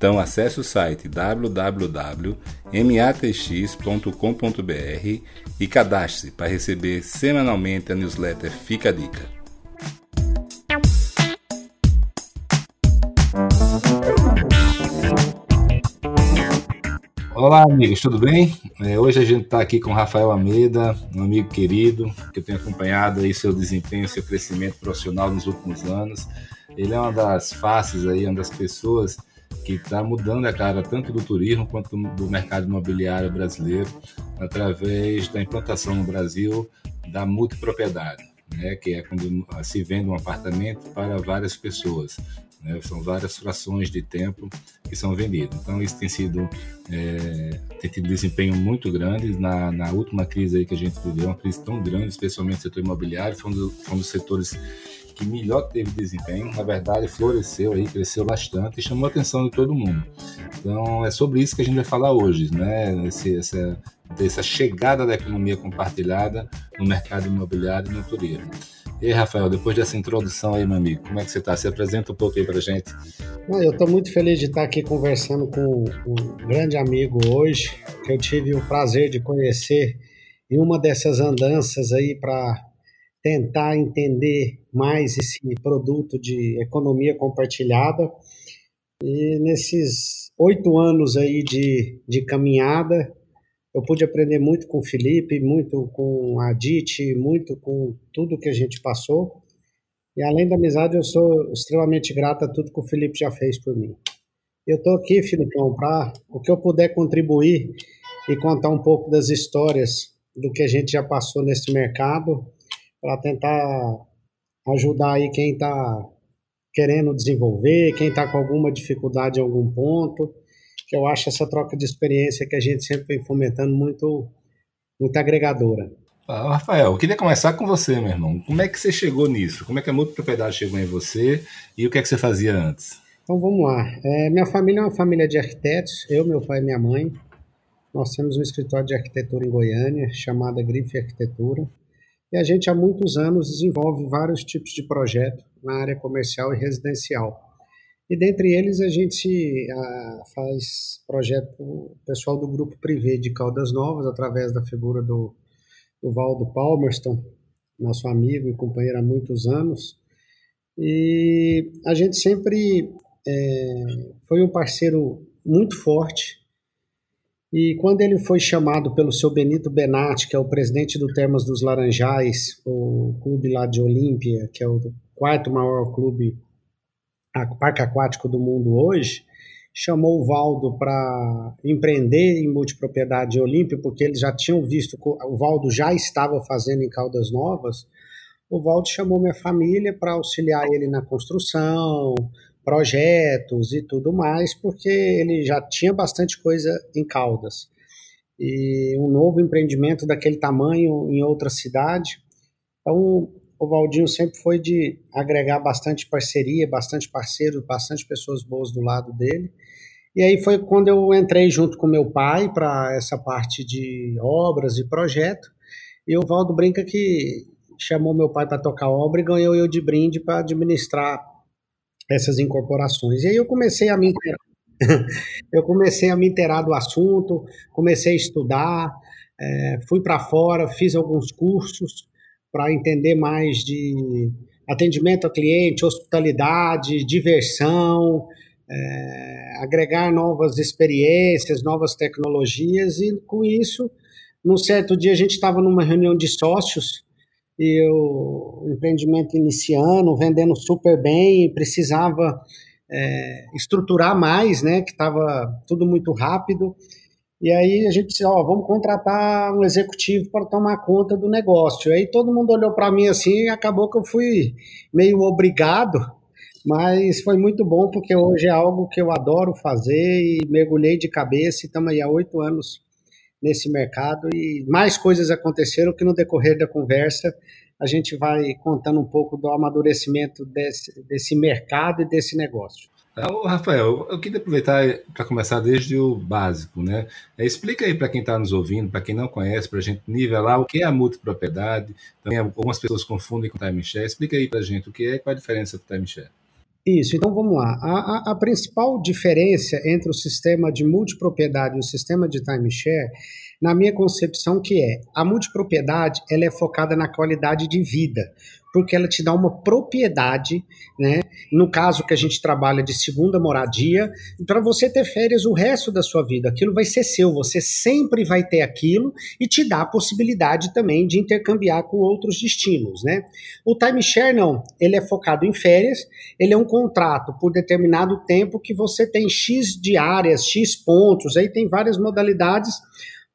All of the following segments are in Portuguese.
Então acesse o site www.matx.com.br e cadastre-se para receber semanalmente a newsletter Fica a Dica. Olá, amigos, tudo bem? É, hoje a gente está aqui com Rafael Almeida, um amigo querido, que eu tenho acompanhado aí seu desempenho, seu crescimento profissional nos últimos anos. Ele é uma das faces aí, uma das pessoas que está mudando a cara tanto do turismo quanto do mercado imobiliário brasileiro através da implantação no Brasil da multipropriedade, né, que é quando se vende um apartamento para várias pessoas. Né, são várias frações de tempo que são vendidas. Então isso tem sido é, tem tido desempenho muito grande na, na última crise aí que a gente viveu, uma crise tão grande, especialmente no setor imobiliário, foi um, do, foi um dos setores que melhor teve desempenho, na verdade floresceu aí, cresceu bastante e chamou a atenção de todo mundo. Então é sobre isso que a gente vai falar hoje, né? Esse, essa, dessa chegada da economia compartilhada no mercado imobiliário e no turismo. E aí, Rafael, depois dessa introdução aí, meu amigo, como é que você está? Se apresenta um pouco aí para gente. Eu estou muito feliz de estar aqui conversando com um grande amigo hoje, que eu tive o prazer de conhecer em uma dessas andanças aí para tentar entender mais esse produto de economia compartilhada. E nesses oito anos aí de, de caminhada, eu pude aprender muito com o Felipe, muito com a Dite, muito com tudo que a gente passou. E além da amizade, eu sou extremamente grato a tudo que o Felipe já fez por mim. Eu estou aqui, Filipão, para o que eu puder contribuir e contar um pouco das histórias do que a gente já passou nesse mercado para tentar ajudar aí quem está querendo desenvolver, quem está com alguma dificuldade em algum ponto, que eu acho essa troca de experiência que a gente sempre vem fomentando muito, muito agregadora. Ah, Rafael, eu queria começar com você, meu irmão. Como é que você chegou nisso? Como é que a multipropriedade chegou em você e o que é que você fazia antes? Então vamos lá. É, minha família é uma família de arquitetos, eu, meu pai e minha mãe. Nós temos um escritório de arquitetura em Goiânia, chamada Grife Arquitetura. E a gente há muitos anos desenvolve vários tipos de projeto na área comercial e residencial. E dentre eles a gente a, faz projeto pessoal do grupo Privé de Caldas Novas, através da figura do, do Valdo Palmerston, nosso amigo e companheiro há muitos anos. E a gente sempre é, foi um parceiro muito forte e quando ele foi chamado pelo seu Benito Benatti, que é o presidente do Termas dos Laranjais, o clube lá de Olímpia, que é o quarto maior clube parque aquático do mundo hoje, chamou o Valdo para empreender em multipropriedade de Olímpia, porque eles já tinham visto o Valdo já estava fazendo em Caldas Novas. O Valdo chamou minha família para auxiliar ele na construção, projetos e tudo mais, porque ele já tinha bastante coisa em Caldas. E um novo empreendimento daquele tamanho em outra cidade. Então, o Valdinho sempre foi de agregar bastante parceria, bastante parceiro, bastante pessoas boas do lado dele. E aí foi quando eu entrei junto com meu pai para essa parte de obras e projeto. E o Valdo brinca que chamou meu pai para tocar obra e ganhou eu de brinde para administrar essas incorporações. E aí eu comecei a me inteirar, eu comecei a me inteirar do assunto, comecei a estudar, é, fui para fora, fiz alguns cursos para entender mais de atendimento ao cliente, hospitalidade, diversão, é, agregar novas experiências, novas tecnologias, e com isso, num certo dia a gente estava numa reunião de sócios e o empreendimento iniciando, vendendo super bem, precisava é, estruturar mais, né? Que estava tudo muito rápido. E aí a gente disse, ó, vamos contratar um executivo para tomar conta do negócio. Aí todo mundo olhou para mim assim e acabou que eu fui meio obrigado, mas foi muito bom porque hoje é algo que eu adoro fazer e mergulhei de cabeça e estamos aí há oito anos nesse mercado e mais coisas aconteceram que no decorrer da conversa a gente vai contando um pouco do amadurecimento desse, desse mercado e desse negócio. Ô, Rafael, eu queria aproveitar para começar desde o básico, né? É, explica aí para quem está nos ouvindo, para quem não conhece, para a gente nivelar o que é a multipropriedade. Também algumas pessoas confundem com timeshare. Explica aí para a gente o que é e qual a diferença do timeshare. Isso, então vamos lá. A, a, a, principal diferença entre o sistema de multipropriedade e o sistema de timeshare, na minha concepção, que é a multipropriedade ela é focada na qualidade de vida porque ela te dá uma propriedade, né? No caso que a gente trabalha de segunda moradia, para você ter férias o resto da sua vida. Aquilo vai ser seu, você sempre vai ter aquilo e te dá a possibilidade também de intercambiar com outros destinos, né? O timeshare não, ele é focado em férias, ele é um contrato por determinado tempo que você tem X diárias, X pontos, aí tem várias modalidades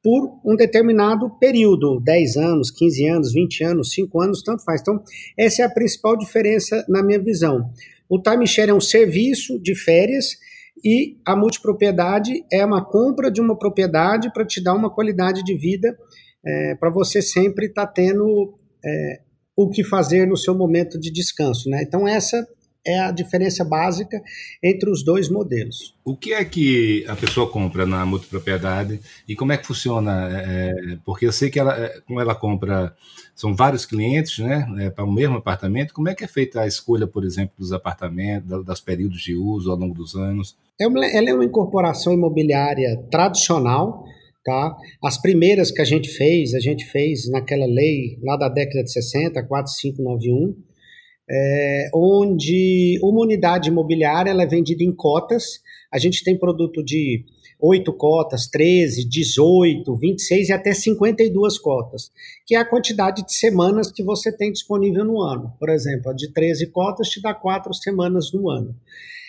por um determinado período, 10 anos, 15 anos, 20 anos, 5 anos, tanto faz. Então, essa é a principal diferença na minha visão. O timeshare é um serviço de férias e a multipropriedade é uma compra de uma propriedade para te dar uma qualidade de vida, é, para você sempre estar tá tendo é, o que fazer no seu momento de descanso. Né? Então, essa é a diferença básica entre os dois modelos. O que é que a pessoa compra na multipropriedade e como é que funciona? É, porque eu sei que ela, é, como ela compra, são vários clientes, né, é, para o mesmo apartamento. Como é que é feita a escolha, por exemplo, dos apartamentos, dos períodos de uso ao longo dos anos? É ela é uma incorporação imobiliária tradicional. Tá? As primeiras que a gente fez, a gente fez naquela lei lá da década de 60, 4591, é, onde uma unidade imobiliária é vendida em cotas. A gente tem produto de 8 cotas, 13, 18, 26 e até 52 cotas, que é a quantidade de semanas que você tem disponível no ano. Por exemplo, a de 13 cotas te dá 4 semanas no ano.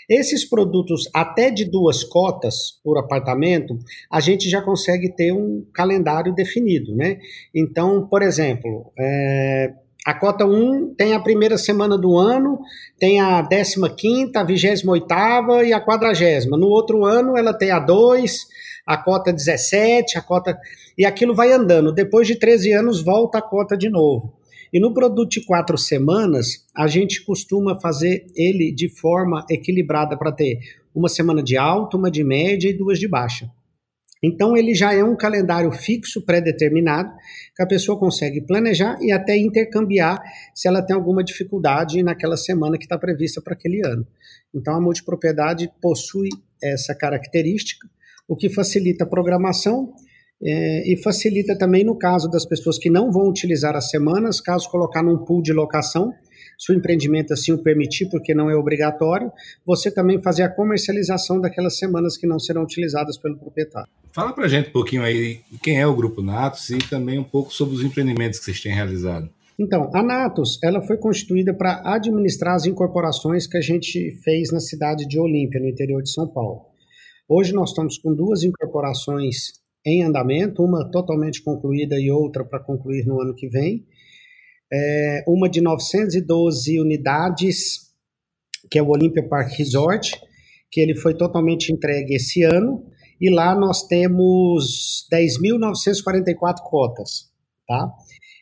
Esses produtos até de duas cotas por apartamento, a gente já consegue ter um calendário definido, né? Então, por exemplo, é, a cota 1 tem a primeira semana do ano, tem a 15, a 28 e a 40. No outro ano ela tem a 2, a cota 17, a cota. E aquilo vai andando. Depois de 13 anos, volta a cota de novo. E no produto de quatro semanas, a gente costuma fazer ele de forma equilibrada para ter uma semana de alta, uma de média e duas de baixa. Então, ele já é um calendário fixo, pré-determinado, que a pessoa consegue planejar e até intercambiar se ela tem alguma dificuldade naquela semana que está prevista para aquele ano. Então, a multipropriedade possui essa característica, o que facilita a programação é, e facilita também no caso das pessoas que não vão utilizar as semanas, caso colocar num pool de locação, se o empreendimento assim o permitir, porque não é obrigatório, você também fazer a comercialização daquelas semanas que não serão utilizadas pelo proprietário. Fala para gente um pouquinho aí quem é o Grupo Natos e também um pouco sobre os empreendimentos que vocês têm realizado. Então, a Natos, ela foi constituída para administrar as incorporações que a gente fez na cidade de Olímpia, no interior de São Paulo. Hoje nós estamos com duas incorporações em andamento, uma totalmente concluída e outra para concluir no ano que vem é, uma de 912 unidades, que é o Olympia Park Resort, que ele foi totalmente entregue esse ano, e lá nós temos 10.944 cotas, tá?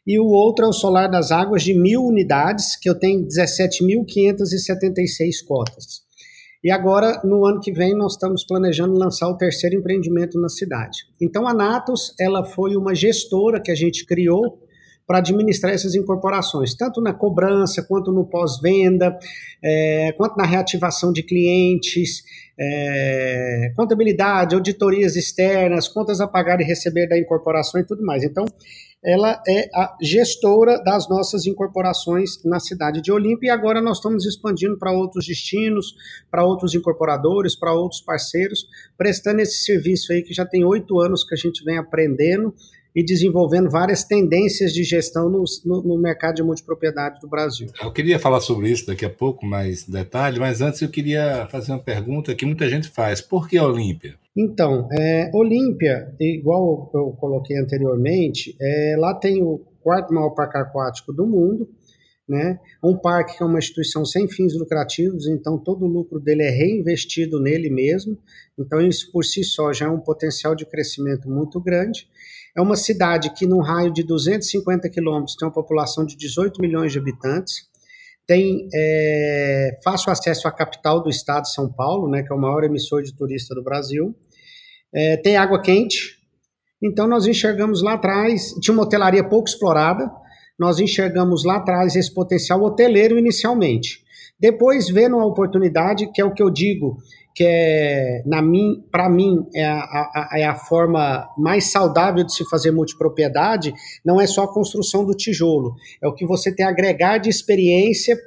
E o outro é o Solar das Águas de mil unidades, que eu tenho 17.576 cotas. E agora, no ano que vem, nós estamos planejando lançar o terceiro empreendimento na cidade. Então, a Natos, ela foi uma gestora que a gente criou para administrar essas incorporações, tanto na cobrança, quanto no pós-venda, é, quanto na reativação de clientes, é, contabilidade, auditorias externas, contas a pagar e receber da incorporação e tudo mais. Então, ela é a gestora das nossas incorporações na cidade de Olímpia e agora nós estamos expandindo para outros destinos, para outros incorporadores, para outros parceiros, prestando esse serviço aí que já tem oito anos que a gente vem aprendendo e desenvolvendo várias tendências de gestão no, no, no, mercado de multipropriedade do Brasil. Eu queria falar sobre isso daqui a pouco, mais detalhe, mas antes eu queria fazer uma pergunta que muita gente faz: por que Olímpia? Então, é, Olímpia, igual eu coloquei anteriormente, é, lá tem o quarto maior parque aquático do mundo, né? Um parque que é uma instituição sem fins lucrativos, então todo o lucro dele é reinvestido nele mesmo. Então isso por si só já é um potencial de crescimento muito grande. É uma cidade que, num raio de 250 quilômetros, tem uma população de 18 milhões de habitantes, tem é, fácil acesso à capital do estado, São Paulo, né, que é o maior emissor de turista do Brasil, é, tem água quente, então nós enxergamos lá atrás, tinha uma hotelaria pouco explorada, nós enxergamos lá atrás esse potencial hoteleiro inicialmente. Depois, vendo a oportunidade, que é o que eu digo, que é, para mim, é a, a, é a forma mais saudável de se fazer multipropriedade, não é só a construção do tijolo, é o que você tem a agregar de experiência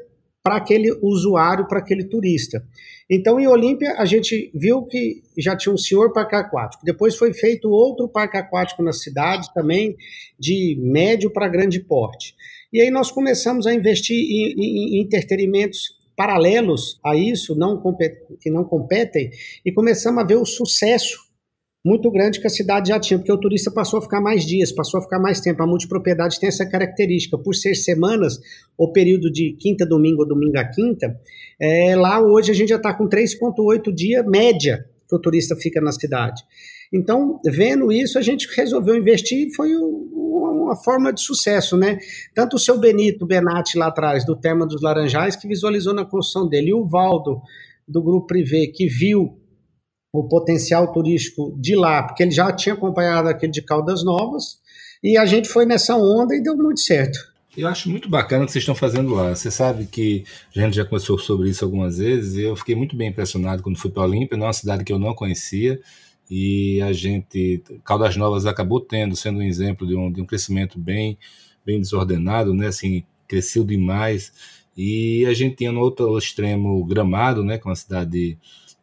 para aquele usuário, para aquele turista. Então, em Olímpia, a gente viu que já tinha um senhor parque aquático. Depois foi feito outro parque aquático na cidade, também de médio para grande porte. E aí nós começamos a investir em, em, em entretenimentos paralelos a isso, não que não competem, e começamos a ver o sucesso muito grande que a cidade já tinha, porque o turista passou a ficar mais dias, passou a ficar mais tempo. A multipropriedade tem essa característica, por ser semanas, ou período de quinta, domingo, ou domingo a quinta, é, lá hoje a gente já está com 3,8 dia média que o turista fica na cidade. Então, vendo isso, a gente resolveu investir e foi uma forma de sucesso, né? Tanto o seu Benito Benatti lá atrás, do Terma dos Laranjais, que visualizou na construção dele, e o Valdo, do Grupo Privé, que viu o potencial turístico de lá, porque ele já tinha acompanhado aquele de Caldas Novas, e a gente foi nessa onda e deu muito certo. Eu acho muito bacana o que vocês estão fazendo lá. Você sabe que a gente já conversou sobre isso algumas vezes, e eu fiquei muito bem impressionado quando fui para Olímpia, numa cidade que eu não conhecia, e a gente, Caldas Novas acabou tendo, sendo um exemplo de um, de um crescimento bem, bem desordenado, né, assim, cresceu demais, e a gente tinha no outro extremo Gramado, né, que é uma cidade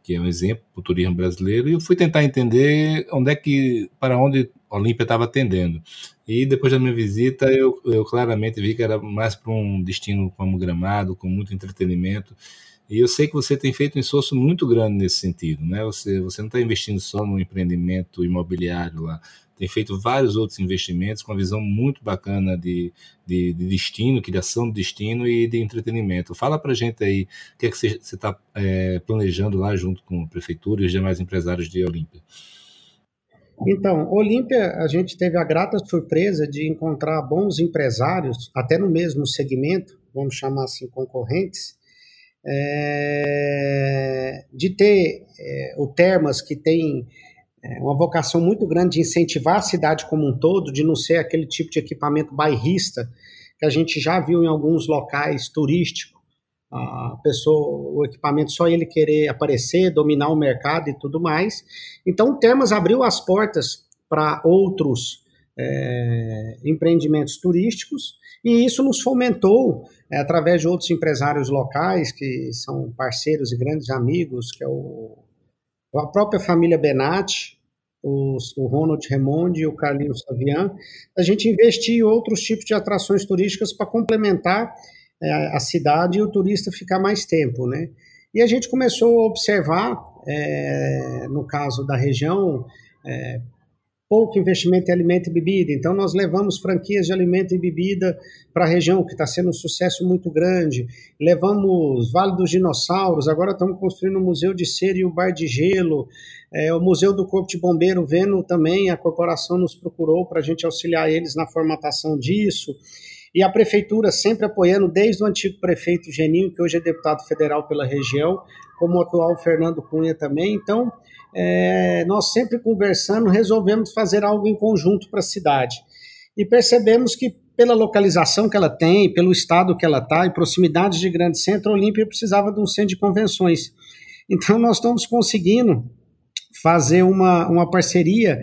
que é um exemplo para o turismo brasileiro, e eu fui tentar entender onde é que, para onde Olímpia estava atendendo. E depois da minha visita, eu, eu claramente vi que era mais para um destino como Gramado, com muito entretenimento, e eu sei que você tem feito um esforço muito grande nesse sentido, né? Você, você não está investindo só no empreendimento imobiliário lá, tem feito vários outros investimentos com uma visão muito bacana de, de, de destino, criação de destino e de entretenimento. Fala para gente aí o que é que você está é, planejando lá junto com a prefeitura e os demais empresários de Olímpia. Então, Olímpia, a gente teve a grata surpresa de encontrar bons empresários, até no mesmo segmento, vamos chamar assim, concorrentes, é, de ter é, o Termas, que tem é, uma vocação muito grande de incentivar a cidade como um todo, de não ser aquele tipo de equipamento bairrista que a gente já viu em alguns locais turísticos, a pessoa, o equipamento só ele querer aparecer, dominar o mercado e tudo mais. Então, o Termas abriu as portas para outros é, empreendimentos turísticos e isso nos fomentou é, através de outros empresários locais que são parceiros e grandes amigos, que é o, a própria família Benatti, os, o Ronald Remondi e o Carlinhos Savian, a gente investir em outros tipos de atrações turísticas para complementar a cidade e o turista ficar mais tempo, né? E a gente começou a observar, é, no caso da região, é, pouco investimento em alimento e bebida. Então, nós levamos franquias de alimento e bebida para a região, que está sendo um sucesso muito grande. Levamos Vale dos Dinossauros, agora estamos construindo o Museu de Cera e o Bar de Gelo. É, o Museu do Corpo de Bombeiro, vendo também, a corporação nos procurou para a gente auxiliar eles na formatação disso. E a prefeitura sempre apoiando, desde o antigo prefeito Geninho, que hoje é deputado federal pela região, como o atual Fernando Cunha também. Então, é, nós sempre conversando, resolvemos fazer algo em conjunto para a cidade. E percebemos que pela localização que ela tem, pelo estado que ela está, e proximidades de grande centro, Olímpia precisava de um centro de convenções. Então, nós estamos conseguindo fazer uma, uma parceria,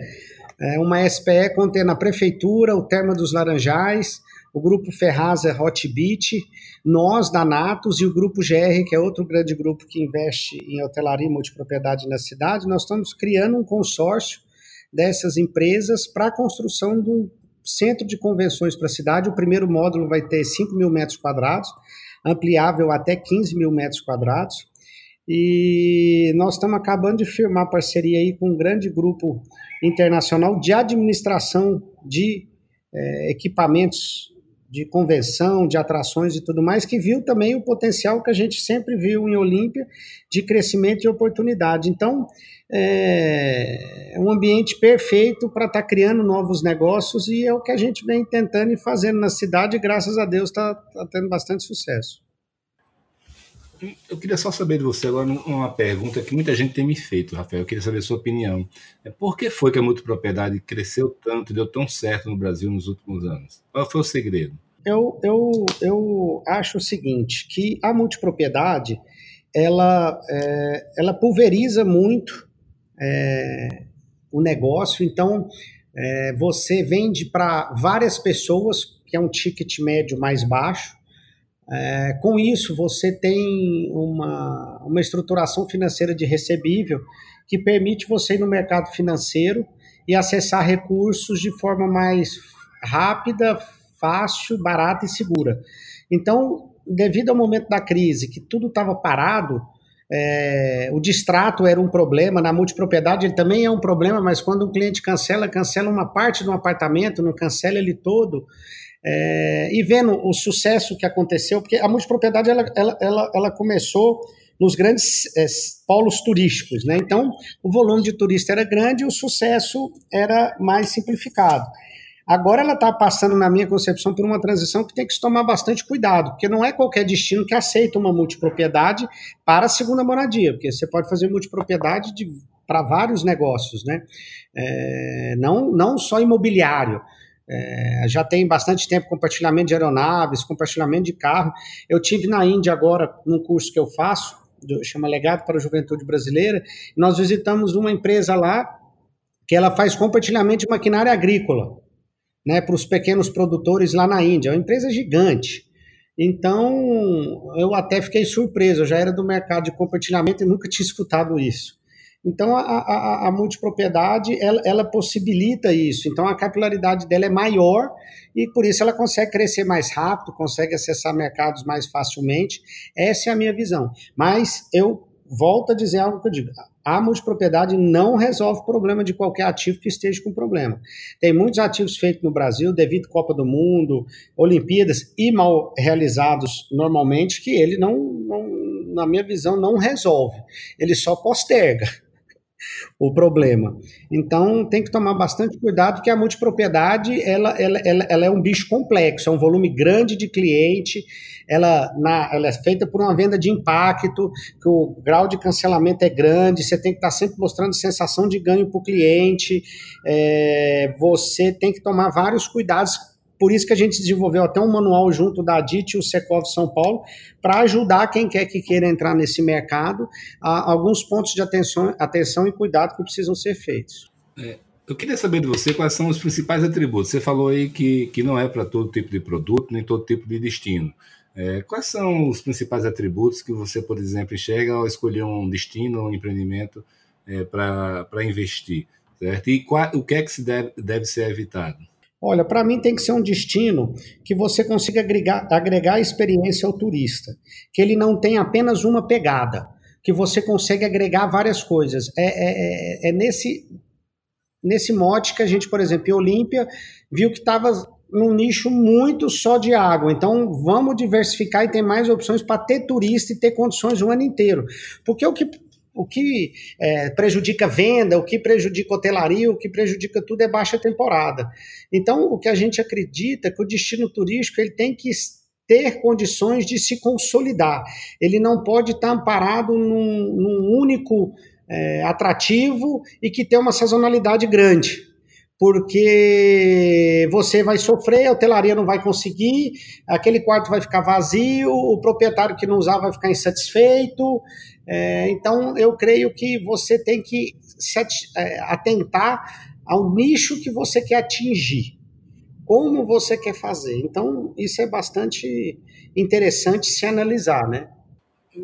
é, uma SPE contendo a Prefeitura, o Terma dos Laranjais, o Grupo Ferraz é Hotbit, nós da Natos e o Grupo GR, que é outro grande grupo que investe em hotelaria e multipropriedade na cidade, nós estamos criando um consórcio dessas empresas para a construção do centro de convenções para a cidade. O primeiro módulo vai ter 5 mil metros quadrados, ampliável até 15 mil metros quadrados. E nós estamos acabando de firmar parceria aí com um grande grupo internacional de administração de é, equipamentos de convenção, de atrações e tudo mais, que viu também o potencial que a gente sempre viu em Olímpia de crescimento e oportunidade. Então, é um ambiente perfeito para estar tá criando novos negócios e é o que a gente vem tentando e fazendo na cidade e graças a Deus está tá tendo bastante sucesso. Eu queria só saber de você agora uma pergunta que muita gente tem me feito, Rafael. Eu queria saber a sua opinião. É, por que foi que a multipropriedade cresceu tanto, deu tão certo no Brasil nos últimos anos? Qual foi o segredo? Eu, eu, eu acho o seguinte, que a multipropriedade ela, é, ela pulveriza muito é, o negócio, então é, você vende para várias pessoas, que é um ticket médio mais baixo, é, com isso, você tem uma, uma estruturação financeira de recebível que permite você ir no mercado financeiro e acessar recursos de forma mais rápida, fácil, barata e segura. Então, devido ao momento da crise, que tudo estava parado, é, o distrato era um problema, na multipropriedade ele também é um problema, mas quando um cliente cancela, cancela uma parte do apartamento, não cancela ele todo, é, e vendo o sucesso que aconteceu, porque a multipropriedade ela, ela, ela, ela começou nos grandes é, polos turísticos, né? Então, o volume de turista era grande e o sucesso era mais simplificado. Agora ela está passando, na minha concepção, por uma transição que tem que se tomar bastante cuidado, porque não é qualquer destino que aceita uma multipropriedade para a segunda moradia, porque você pode fazer multipropriedade para vários negócios, né? É, não, não só imobiliário. É, já tem bastante tempo compartilhamento de aeronaves, compartilhamento de carro. Eu tive na Índia agora, num curso que eu faço, chama Legado para a Juventude Brasileira, nós visitamos uma empresa lá que ela faz compartilhamento de maquinária agrícola, né, para os pequenos produtores lá na Índia. É uma empresa gigante. Então, eu até fiquei surpreso, eu já era do mercado de compartilhamento e nunca tinha escutado isso. Então, a, a, a multipropriedade, ela, ela, possibilita isso. Então, a capilaridade dela é maior e, por isso, ela consegue crescer mais rápido, consegue acessar mercados mais facilmente. Essa é a minha visão. Mas eu volto a dizer algo que eu digo. A multipropriedade não resolve o problema de qualquer ativo que esteja com problema. Tem muitos ativos feitos no Brasil, devido à Copa do Mundo, Olimpíadas, e mal realizados normalmente, que ele não, não na minha visão, não resolve. Ele só posterga o problema. Então tem que tomar bastante cuidado que a multipropriedade ela, ela, ela, ela, é um bicho complexo, é um volume grande de cliente, ela, na, ela é feita por uma venda de impacto, que o grau de cancelamento é grande, você tem que estar sempre mostrando sensação de ganho para o cliente, é, você tem que tomar vários cuidados por isso que a gente desenvolveu até um manual junto da DIT e o Secov São Paulo para ajudar quem quer que queira entrar nesse mercado a alguns pontos de atenção, atenção e cuidado que precisam ser feitos. É, eu queria saber de você quais são os principais atributos. Você falou aí que, que não é para todo tipo de produto, nem todo tipo de destino. É, quais são os principais atributos que você, por exemplo, enxerga ao escolher um destino, um empreendimento é, para investir? Certo? E qual, o que é que se deve, deve ser evitado? Olha, para mim tem que ser um destino que você consiga agregar, agregar experiência ao turista, que ele não tenha apenas uma pegada, que você consegue agregar várias coisas. É, é, é, é nesse, nesse mote que a gente, por exemplo, em Olímpia, viu que estava num nicho muito só de água. Então, vamos diversificar e ter mais opções para ter turista e ter condições o ano inteiro. Porque o que o que é, prejudica venda, o que prejudica hotelaria, o que prejudica tudo é baixa temporada. Então, o que a gente acredita é que o destino turístico ele tem que ter condições de se consolidar. Ele não pode estar amparado num, num único é, atrativo e que tem uma sazonalidade grande porque você vai sofrer, a hotelaria não vai conseguir, aquele quarto vai ficar vazio, o proprietário que não usar vai ficar insatisfeito. É, então, eu creio que você tem que se é, atentar ao nicho que você quer atingir, como você quer fazer. Então, isso é bastante interessante se analisar, né?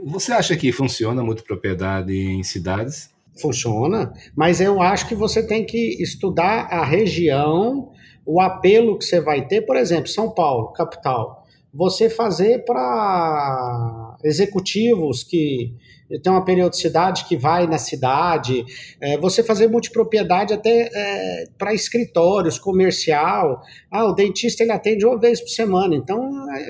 Você acha que funciona muito propriedade em cidades? Funciona, mas eu acho que você tem que estudar a região, o apelo que você vai ter, por exemplo, São Paulo, capital. Você fazer para executivos que tem uma periodicidade que vai na cidade, é, você fazer multipropriedade até é, para escritórios, comercial. Ah, o dentista ele atende uma vez por semana, então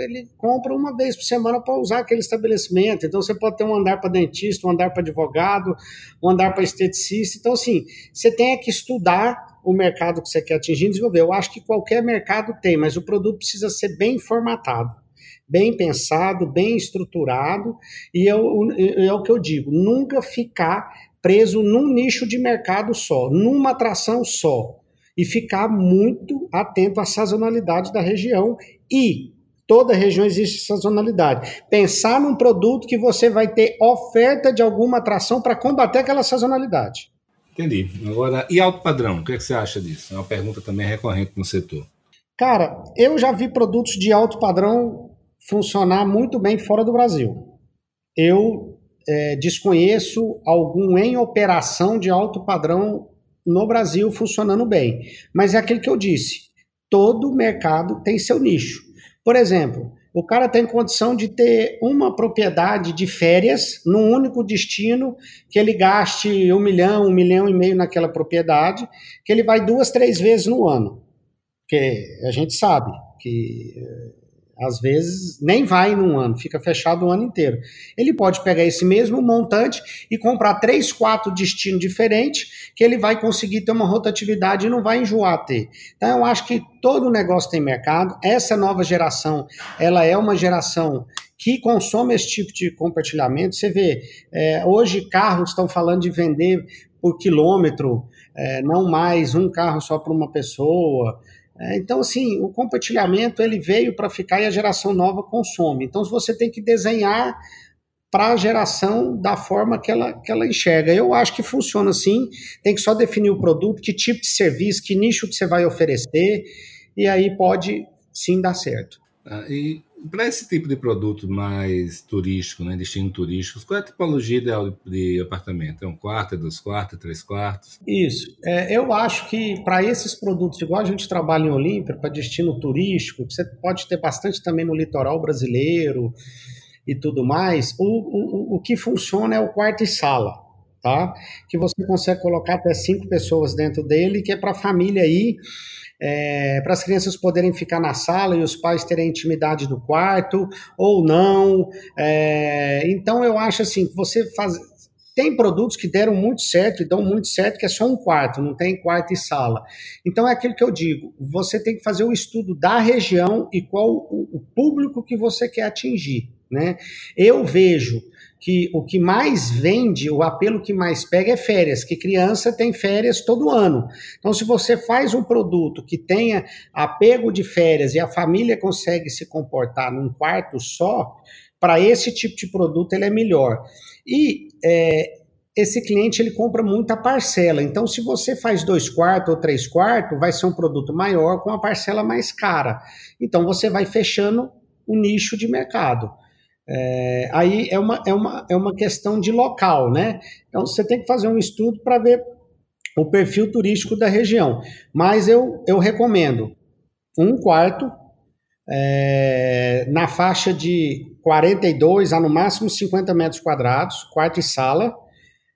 ele compra uma vez por semana para usar aquele estabelecimento. Então você pode ter um andar para dentista, um andar para advogado, um andar para esteticista. Então, assim, você tem que estudar o mercado que você quer atingir e desenvolver. Eu acho que qualquer mercado tem, mas o produto precisa ser bem formatado bem pensado, bem estruturado, e eu, é o que eu digo, nunca ficar preso num nicho de mercado só, numa atração só, e ficar muito atento à sazonalidade da região e toda região existe sazonalidade. Pensar num produto que você vai ter oferta de alguma atração para combater aquela sazonalidade. Entendi. Agora, e alto padrão? O que, é que você acha disso? É uma pergunta também recorrente no setor. Cara, eu já vi produtos de alto padrão funcionar muito bem fora do Brasil. Eu é, desconheço algum em operação de alto padrão no Brasil funcionando bem. Mas é aquilo que eu disse: todo mercado tem seu nicho. Por exemplo, o cara tem condição de ter uma propriedade de férias num único destino, que ele gaste um milhão, um milhão e meio naquela propriedade, que ele vai duas, três vezes no ano. Porque a gente sabe que às vezes nem vai num ano, fica fechado o ano inteiro. Ele pode pegar esse mesmo montante e comprar três, quatro destinos diferentes, que ele vai conseguir ter uma rotatividade e não vai enjoar ter. Então eu acho que todo negócio tem mercado. Essa nova geração, ela é uma geração que consome esse tipo de compartilhamento. Você vê, é, hoje carros estão falando de vender por quilômetro, é, não mais um carro só para uma pessoa. É, então, assim, o compartilhamento ele veio para ficar e a geração nova consome. Então, você tem que desenhar para a geração da forma que ela, que ela enxerga. Eu acho que funciona assim, tem que só definir o produto, que tipo de serviço, que nicho que você vai oferecer, e aí pode sim dar certo. Ah, e para esse tipo de produto mais turístico, né, destino turístico, qual é a tipologia ideal de, apartamento? É um quarto, é dois quartos, é três quartos? Isso. É, eu acho que para esses produtos, igual a gente trabalha em Olímpia, para destino turístico, você pode ter bastante também no litoral brasileiro e tudo mais, o, o, o que funciona é o quarto e sala. Tá? Que você consegue colocar até cinco pessoas dentro dele, que é para a família ir é, para as crianças poderem ficar na sala e os pais terem intimidade do quarto ou não. É, então eu acho assim que você faz. Tem produtos que deram muito certo e dão muito certo, que é só um quarto, não tem quarto e sala. Então é aquilo que eu digo: você tem que fazer o estudo da região e qual o, o público que você quer atingir. Né? Eu vejo que o que mais vende, o apelo que mais pega é férias, que criança tem férias todo ano. Então, se você faz um produto que tenha apego de férias e a família consegue se comportar num quarto só, para esse tipo de produto ele é melhor. E é, esse cliente ele compra muita parcela. Então, se você faz dois quartos ou três quartos, vai ser um produto maior com a parcela mais cara. Então, você vai fechando o nicho de mercado. É, aí é uma, é, uma, é uma questão de local, né? Então você tem que fazer um estudo para ver o perfil turístico da região. Mas eu, eu recomendo um quarto é, na faixa de 42 a no máximo 50 metros quadrados, quarto e sala,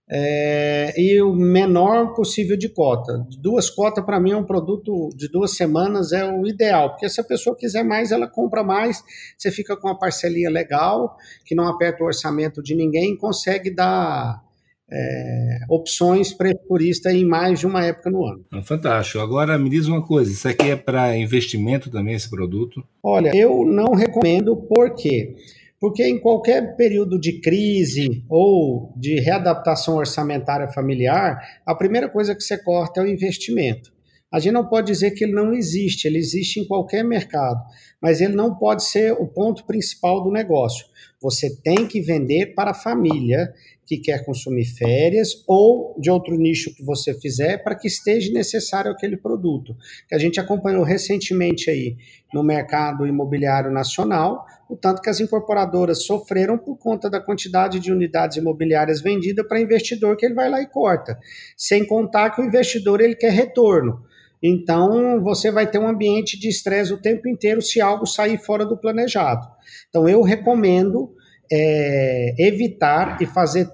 é, e o menor possível de cota. Duas cotas, para mim, é um produto de duas semanas, é o ideal, porque se a pessoa quiser mais, ela compra mais, você fica com uma parcelinha legal, que não aperta o orçamento de ninguém, consegue dar é, opções para turista em mais de uma época no ano. Ah, fantástico. Agora me diz uma coisa: isso aqui é para investimento também, esse produto? Olha, eu não recomendo, porque porque em qualquer período de crise ou de readaptação orçamentária familiar, a primeira coisa que você corta é o investimento. a gente não pode dizer que ele não existe, ele existe em qualquer mercado, mas ele não pode ser o ponto principal do negócio. Você tem que vender para a família que quer consumir férias ou de outro nicho que você fizer para que esteja necessário aquele produto. Que a gente acompanhou recentemente aí no mercado imobiliário nacional, o tanto que as incorporadoras sofreram por conta da quantidade de unidades imobiliárias vendidas para investidor que ele vai lá e corta, sem contar que o investidor ele quer retorno. Então, você vai ter um ambiente de estresse o tempo inteiro se algo sair fora do planejado. Então, eu recomendo é, evitar e fazer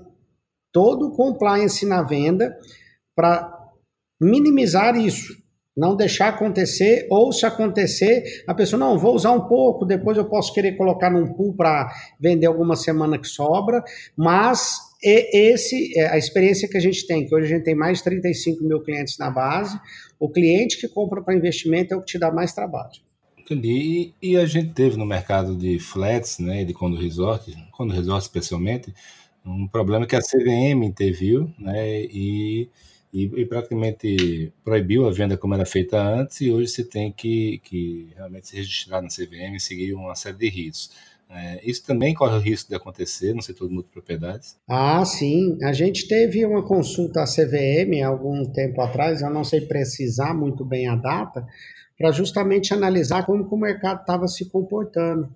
todo o compliance na venda para minimizar isso, não deixar acontecer, ou se acontecer, a pessoa, não, vou usar um pouco, depois eu posso querer colocar num pool para vender alguma semana que sobra, mas esse é a experiência que a gente tem, que hoje a gente tem mais de 35 mil clientes na base, o cliente que compra para investimento é o que te dá mais trabalho. Entendi. E, e, a gente teve no mercado de flats, né, de quando resort, quando resort especialmente, um problema que a CVM interviu, né, e, e, e, praticamente proibiu a venda como era feita antes, e hoje você tem que, que realmente se registrar na CVM e seguir uma série de riscos. É, isso também corre o risco de acontecer no setor de multipropriedades? Ah, sim. A gente teve uma consulta à CVM algum tempo atrás, eu não sei precisar muito bem a data, para justamente analisar como o mercado estava se comportando.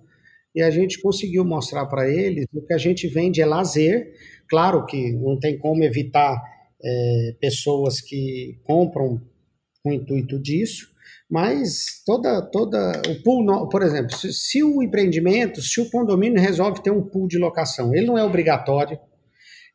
E a gente conseguiu mostrar para eles o que a gente vende é lazer. Claro que não tem como evitar é, pessoas que compram com o intuito disso, mas toda toda o pool, por exemplo, se, se, o empreendimento, se o condomínio resolve ter um pool de locação, ele não é obrigatório.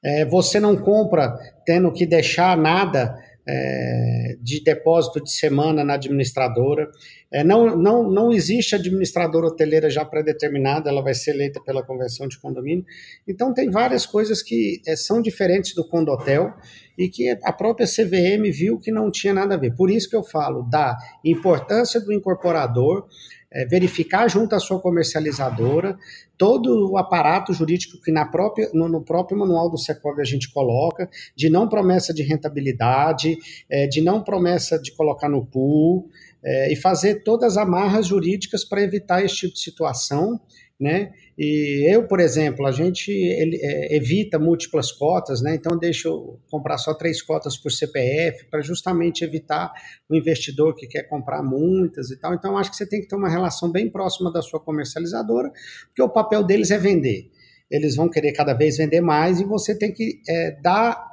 É, você não compra tendo que deixar nada é, de depósito de semana na administradora. É, não, não, não existe administradora hoteleira já pré-determinada, ela vai ser eleita pela convenção de condomínio. Então, tem várias coisas que é, são diferentes do condotel e que a própria CVM viu que não tinha nada a ver. Por isso que eu falo da importância do incorporador, é, verificar junto à sua comercializadora todo o aparato jurídico que na própria, no, no, próprio manual do Secov a gente coloca, de não promessa de rentabilidade, é, de não promessa de colocar no pool, é, e fazer todas as amarras jurídicas para evitar esse tipo de situação né? E eu, por exemplo, a gente ele, é, evita múltiplas cotas, né? Então deixo comprar só três cotas por CPF para justamente evitar o investidor que quer comprar muitas e tal. Então acho que você tem que ter uma relação bem próxima da sua comercializadora, porque o papel deles é vender. Eles vão querer cada vez vender mais e você tem que é, dar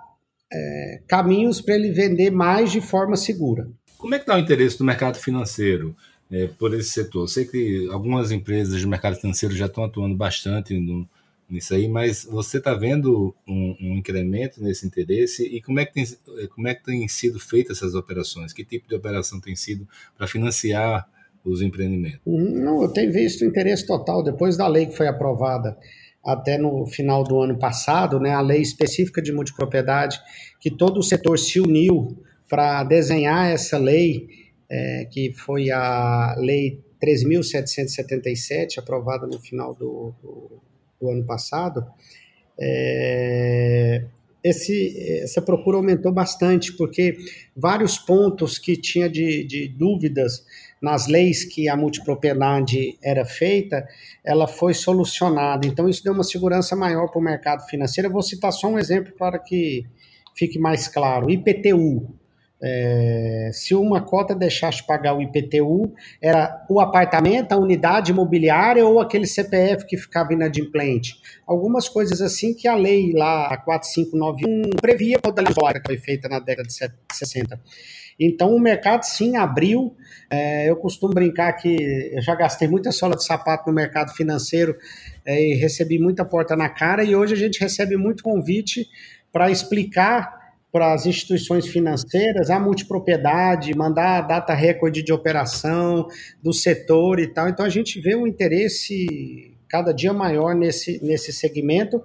é, caminhos para ele vender mais de forma segura. Como é que está o interesse do mercado financeiro? É, por esse setor. sei que algumas empresas do mercado financeiro já estão atuando bastante no, nisso aí, mas você está vendo um, um, incremento nesse interesse e como é, que tem, como é que tem sido feitas essas operações? Que tipo de operação tem sido para financiar os empreendimentos? Não, eu tenho visto interesse total depois da lei que foi aprovada até no final do ano passado, né, a lei específica de multipropriedade, que todo o setor se uniu para desenhar essa lei é, que foi a Lei 3.777, aprovada no final do, do, do ano passado, é, esse, essa procura aumentou bastante, porque vários pontos que tinha de, de dúvidas nas leis que a multipropriedade era feita, ela foi solucionada. Então, isso deu uma segurança maior para o mercado financeiro. Eu vou citar só um exemplo para que fique mais claro. IPTU, é, se uma cota deixasse pagar o IPTU, era o apartamento, a unidade imobiliária ou aquele CPF que ficava inadimplente. Algumas coisas assim que a lei lá, a 4591, previa modalidade que foi feita na década de 60. Então o mercado sim abriu. É, eu costumo brincar que eu já gastei muita sola de sapato no mercado financeiro é, e recebi muita porta na cara, e hoje a gente recebe muito convite para explicar para as instituições financeiras a multipropriedade, mandar a data recorde de operação do setor e tal. Então a gente vê um interesse cada dia maior nesse, nesse segmento.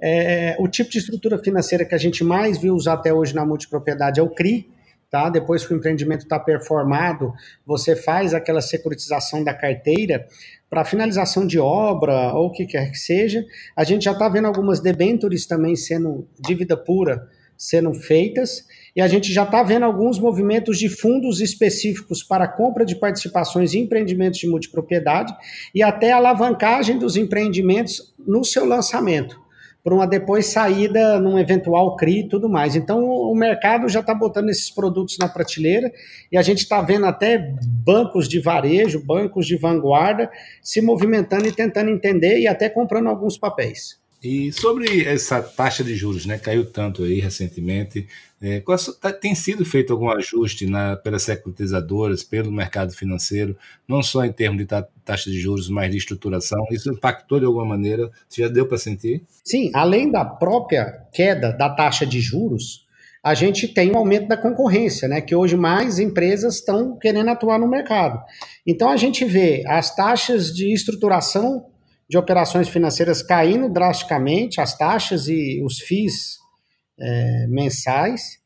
É, o tipo de estrutura financeira que a gente mais viu usar até hoje na multipropriedade é o CRI, tá? Depois que o empreendimento está performado, você faz aquela securitização da carteira para finalização de obra ou o que quer que seja. A gente já está vendo algumas debentures também sendo dívida pura sendo feitas e a gente já está vendo alguns movimentos de fundos específicos para compra de participações em empreendimentos de multipropriedade e até alavancagem dos empreendimentos no seu lançamento, para uma depois saída num eventual CRI e tudo mais. Então o mercado já está botando esses produtos na prateleira e a gente está vendo até bancos de varejo, bancos de vanguarda se movimentando e tentando entender e até comprando alguns papéis. E sobre essa taxa de juros, né, caiu tanto aí recentemente, é, tá, tem sido feito algum ajuste na, pelas securitizadoras, pelo mercado financeiro, não só em termos de taxa de juros, mas de estruturação? Isso impactou de alguma maneira? Você já deu para sentir? Sim, além da própria queda da taxa de juros, a gente tem um aumento da concorrência, né? Que hoje mais empresas estão querendo atuar no mercado. Então a gente vê as taxas de estruturação de operações financeiras caindo drasticamente, as taxas e os FIIs é, mensais,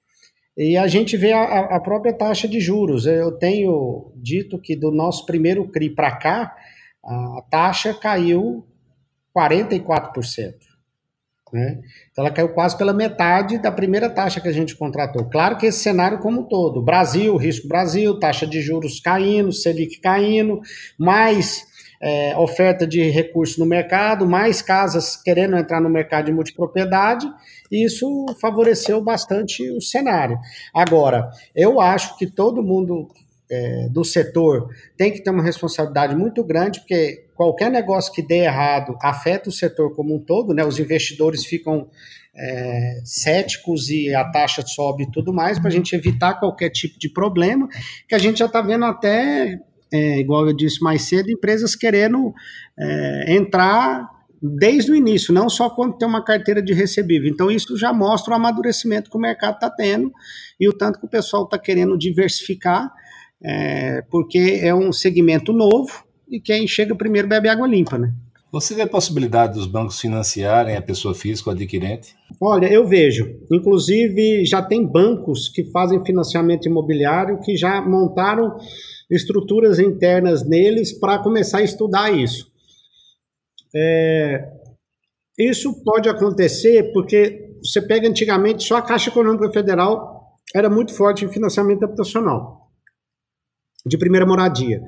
e a gente vê a, a, própria taxa de juros. Eu tenho dito que do nosso primeiro CRI para cá, a taxa caiu 44%. Né? Então ela caiu quase pela metade da primeira taxa que a gente contratou. Claro que esse cenário como um todo, Brasil, risco Brasil, taxa de juros caindo, Selic caindo, mais é, oferta de recursos no mercado, mais casas querendo entrar no mercado de multipropriedade, e isso favoreceu bastante o cenário. Agora, eu acho que todo mundo é, do setor tem que ter uma responsabilidade muito grande, porque qualquer negócio que dê errado afeta o setor como um todo, né? Os investidores ficam é, céticos e a taxa sobe e tudo mais, para a gente evitar qualquer tipo de problema, que a gente já está vendo até é, igual eu disse mais cedo, empresas querendo é, entrar desde o início, não só quando tem uma carteira de recebível. Então, isso já mostra o amadurecimento que o mercado está tendo e o tanto que o pessoal está querendo diversificar, é, porque é um segmento novo e quem chega primeiro bebe água limpa, né? Você vê a possibilidade dos bancos financiarem a pessoa física, o adquirente? Olha, eu vejo. Inclusive, já tem bancos que fazem financiamento imobiliário que já montaram estruturas internas neles para começar a estudar isso. É, isso pode acontecer porque você pega antigamente só a Caixa Econômica Federal era muito forte em financiamento habitacional de primeira moradia.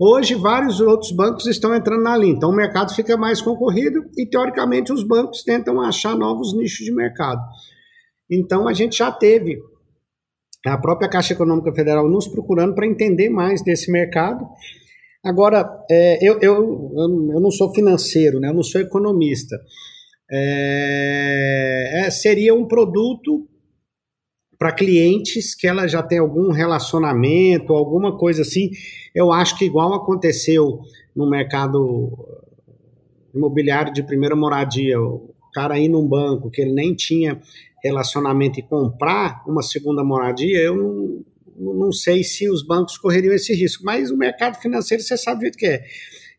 Hoje, vários outros bancos estão entrando na linha, então o mercado fica mais concorrido e, teoricamente, os bancos tentam achar novos nichos de mercado. Então, a gente já teve a própria Caixa Econômica Federal nos procurando para entender mais desse mercado. Agora, é, eu, eu, eu não sou financeiro, né? eu não sou economista. É, é, seria um produto para clientes que ela já tem algum relacionamento, alguma coisa assim. Eu acho que igual aconteceu no mercado imobiliário de primeira moradia, o cara ir num banco que ele nem tinha relacionamento e comprar uma segunda moradia, eu não, não sei se os bancos correriam esse risco. Mas o mercado financeiro, você sabe o jeito que é.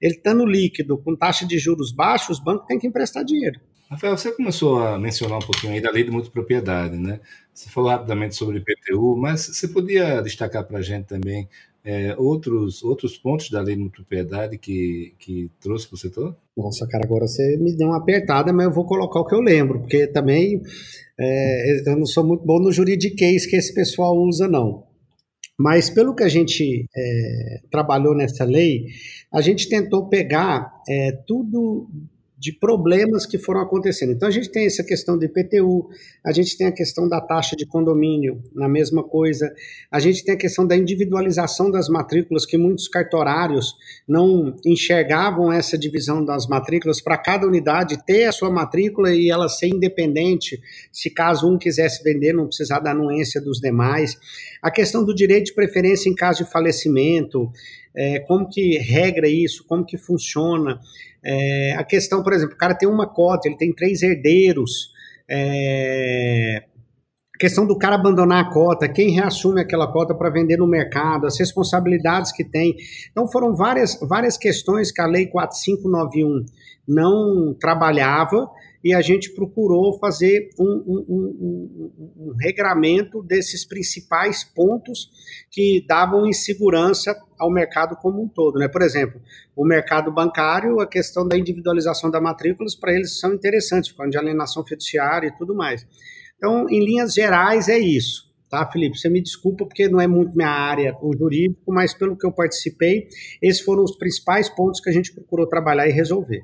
Ele estando líquido, com taxa de juros baixos, os bancos têm que emprestar dinheiro. Rafael, você começou a mencionar um pouquinho aí da lei de multipropriedade, né? Você falou rapidamente sobre o IPTU, mas você podia destacar para a gente também é, outros, outros pontos da lei de multipropriedade que, que trouxe para o setor? Nossa, cara, agora você me deu uma apertada, mas eu vou colocar o que eu lembro, porque também é, eu não sou muito bom no juridiquês que esse pessoal usa, não. Mas pelo que a gente é, trabalhou nessa lei, a gente tentou pegar é, tudo de problemas que foram acontecendo. Então a gente tem essa questão do IPTU, a gente tem a questão da taxa de condomínio, na mesma coisa, a gente tem a questão da individualização das matrículas, que muitos cartorários não enxergavam essa divisão das matrículas para cada unidade ter a sua matrícula e ela ser independente, se caso um quisesse vender, não precisar da anuência dos demais. A questão do direito de preferência em caso de falecimento, é, como que regra isso, como que funciona. É, a questão, por exemplo, o cara tem uma cota, ele tem três herdeiros. É, a questão do cara abandonar a cota, quem reassume aquela cota para vender no mercado, as responsabilidades que tem. Então foram várias, várias questões que a Lei 4591 não trabalhava e a gente procurou fazer um, um, um, um, regramento desses principais pontos que davam insegurança ao mercado como um todo. Né? Por exemplo, o mercado bancário, a questão da individualização da matrículas, para eles são interessantes, por causa de alienação fiduciária e tudo mais. Então, em linhas gerais, é isso. Tá, Felipe? Você me desculpa porque não é muito minha área o jurídico, mas pelo que eu participei, esses foram os principais pontos que a gente procurou trabalhar e resolver.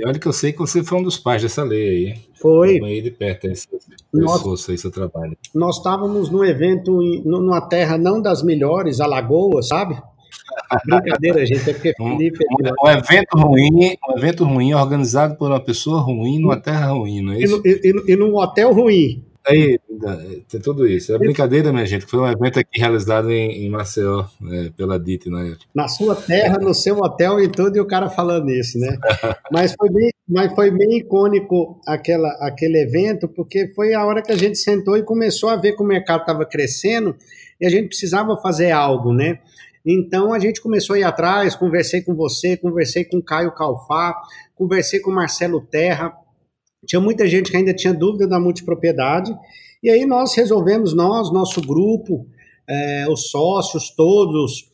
E olha que eu sei que você foi um dos pais dessa lei aí. Foi. Aí de perto esse, nós, aí, seu trabalho. Nós estávamos num evento em, numa terra não das melhores, Alagoas, sabe? Brincadeira, gente, é porque Felipe. Um, um, um, evento ruim, um evento ruim organizado por uma pessoa ruim numa terra ruim, não é isso? E, e, e num hotel ruim. Aí, tem tudo isso. É brincadeira, minha gente. Foi um evento aqui realizado em, em Maceió, é, pela DIT na época. Na sua terra, no seu hotel e tudo, e o cara falando isso, né? mas, foi bem, mas foi bem icônico aquela, aquele evento, porque foi a hora que a gente sentou e começou a ver que o mercado estava crescendo e a gente precisava fazer algo, né? Então a gente começou a ir atrás, conversei com você, conversei com Caio Calfá, conversei com Marcelo Terra, tinha muita gente que ainda tinha dúvida da multipropriedade, e aí nós resolvemos, nós, nosso grupo, é, os sócios todos,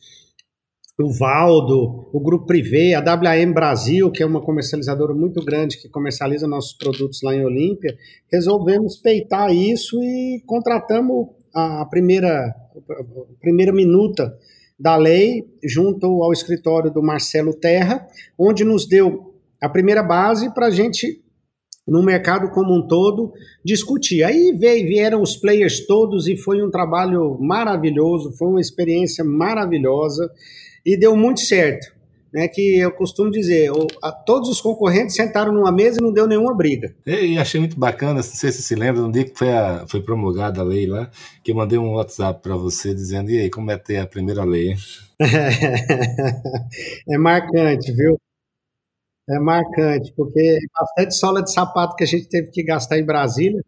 o Valdo, o Grupo Privé, a WM Brasil, que é uma comercializadora muito grande que comercializa nossos produtos lá em Olímpia, resolvemos peitar isso e contratamos a primeira, a primeira minuta da lei junto ao escritório do Marcelo Terra, onde nos deu a primeira base para a gente no mercado como um todo, discutir. Aí veio, vieram os players todos e foi um trabalho maravilhoso, foi uma experiência maravilhosa e deu muito certo. Né, que eu costumo dizer, o, a, todos os concorrentes sentaram numa mesa e não deu nenhuma briga. E achei muito bacana, não sei se você se lembra, no dia que foi, a, foi promulgada a lei lá, que eu mandei um WhatsApp para você dizendo, e aí, como é ter a primeira lei? é marcante, viu? É marcante, porque bastante sola de sapato que a gente teve que gastar em Brasília,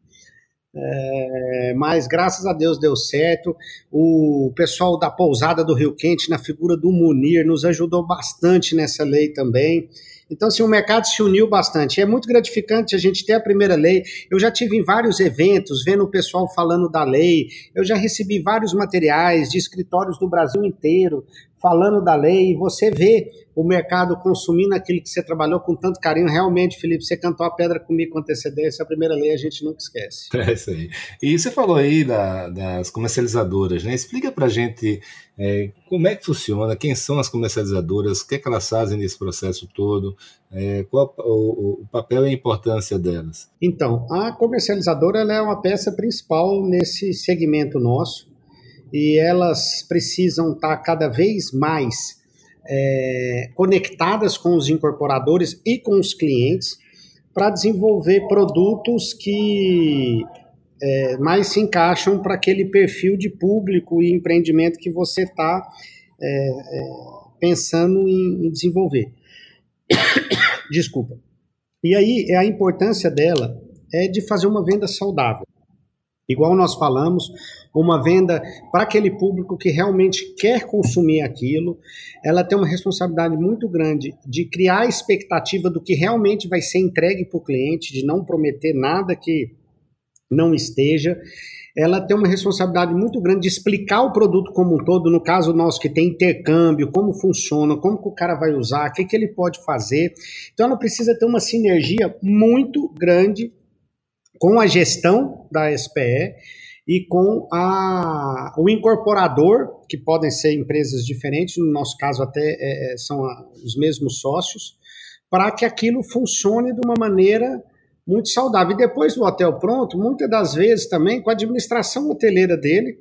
é, mas graças a Deus deu certo. O pessoal da pousada do Rio Quente, na figura do Munir, nos ajudou bastante nessa lei também. Então, assim, o mercado se uniu bastante. É muito gratificante a gente ter a primeira lei. Eu já tive em vários eventos, vendo o pessoal falando da lei. Eu já recebi vários materiais de escritórios do Brasil inteiro falando da lei. E você vê o mercado consumindo aquilo que você trabalhou com tanto carinho. Realmente, Felipe, você cantou a pedra comigo com antecedência, a primeira lei a gente nunca esquece. É isso aí. E você falou aí da, das comercializadoras, né? Explica pra gente é, como é que funciona, quem são as comercializadoras, o que é que elas fazem nesse processo todo, é, qual o, o, papel e a importância delas? Então, a comercializadora é uma peça principal nesse segmento nosso e elas precisam estar cada vez mais é, conectadas com os incorporadores e com os clientes para desenvolver produtos que é, mais se encaixam para aquele perfil de público e empreendimento que você está é, é, pensando em, em desenvolver. Desculpa. E aí a importância dela é de fazer uma venda saudável. Igual nós falamos, uma venda para aquele público que realmente quer consumir aquilo, ela tem uma responsabilidade muito grande de criar a expectativa do que realmente vai ser entregue para o cliente, de não prometer nada que não esteja. Ela tem uma responsabilidade muito grande de explicar o produto como um todo, no caso nosso que tem intercâmbio, como funciona, como que o cara vai usar, o que, que ele pode fazer. Então ela precisa ter uma sinergia muito grande com a gestão da SPE e com a, o incorporador, que podem ser empresas diferentes, no nosso caso até é, é são a, os mesmos sócios, para que aquilo funcione de uma maneira muito saudável. E depois do hotel pronto, muitas das vezes também com a administração hoteleira dele,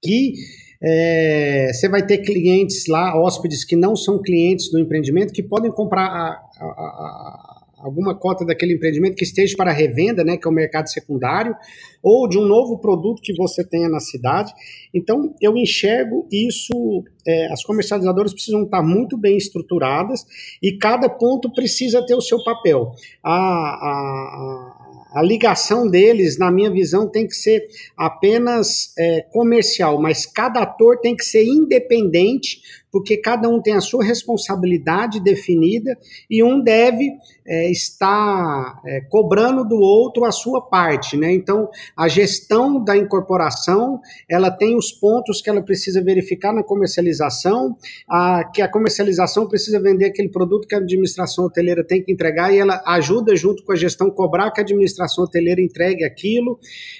que é, você vai ter clientes lá, hóspedes que não são clientes do empreendimento, que podem comprar a, a, alguma cota daquele empreendimento que esteja para revenda, né, que é o mercado secundário, ou de um novo produto que você tenha na cidade. Então, eu enxergo isso, é, as comercializadoras precisam estar muito bem estruturadas e cada ponto precisa ter o seu papel. A, a, a ligação deles, na minha visão, tem que ser apenas é, comercial, mas cada ator tem que ser independente porque cada um tem a sua responsabilidade definida e um deve é, estar é, cobrando do outro a sua parte, né? Então, a gestão da incorporação, ela tem os pontos que ela precisa verificar na comercialização, a, que a comercialização precisa vender aquele produto que a administração hoteleira tem que entregar e ela ajuda junto com a gestão cobrar que a administração hoteleira entregue aquilo.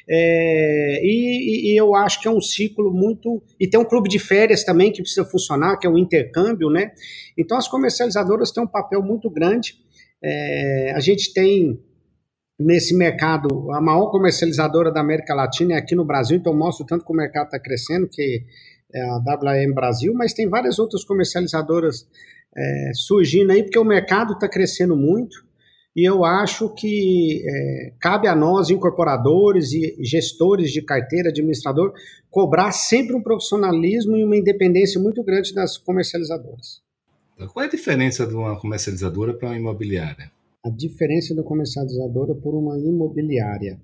É, e, e, eu acho que é um ciclo muito. E tem um clube de férias também que precisa funcionar, que é o intercâmbio, né? Então as comercializadoras têm um papel muito grande. É, a gente tem nesse mercado, a maior comercializadora da América Latina é aqui no Brasil, então mostra tanto que o mercado está crescendo, que é a WM Brasil, mas tem várias outras comercializadoras é, surgindo aí, porque o mercado está crescendo muito. E eu acho que é, cabe a nós, incorporadores e gestores de carteira, administrador, cobrar sempre um profissionalismo e uma independência muito grande das comercializadoras. Qual é a diferença de uma comercializadora para uma imobiliária? A diferença da comercializadora por uma imobiliária.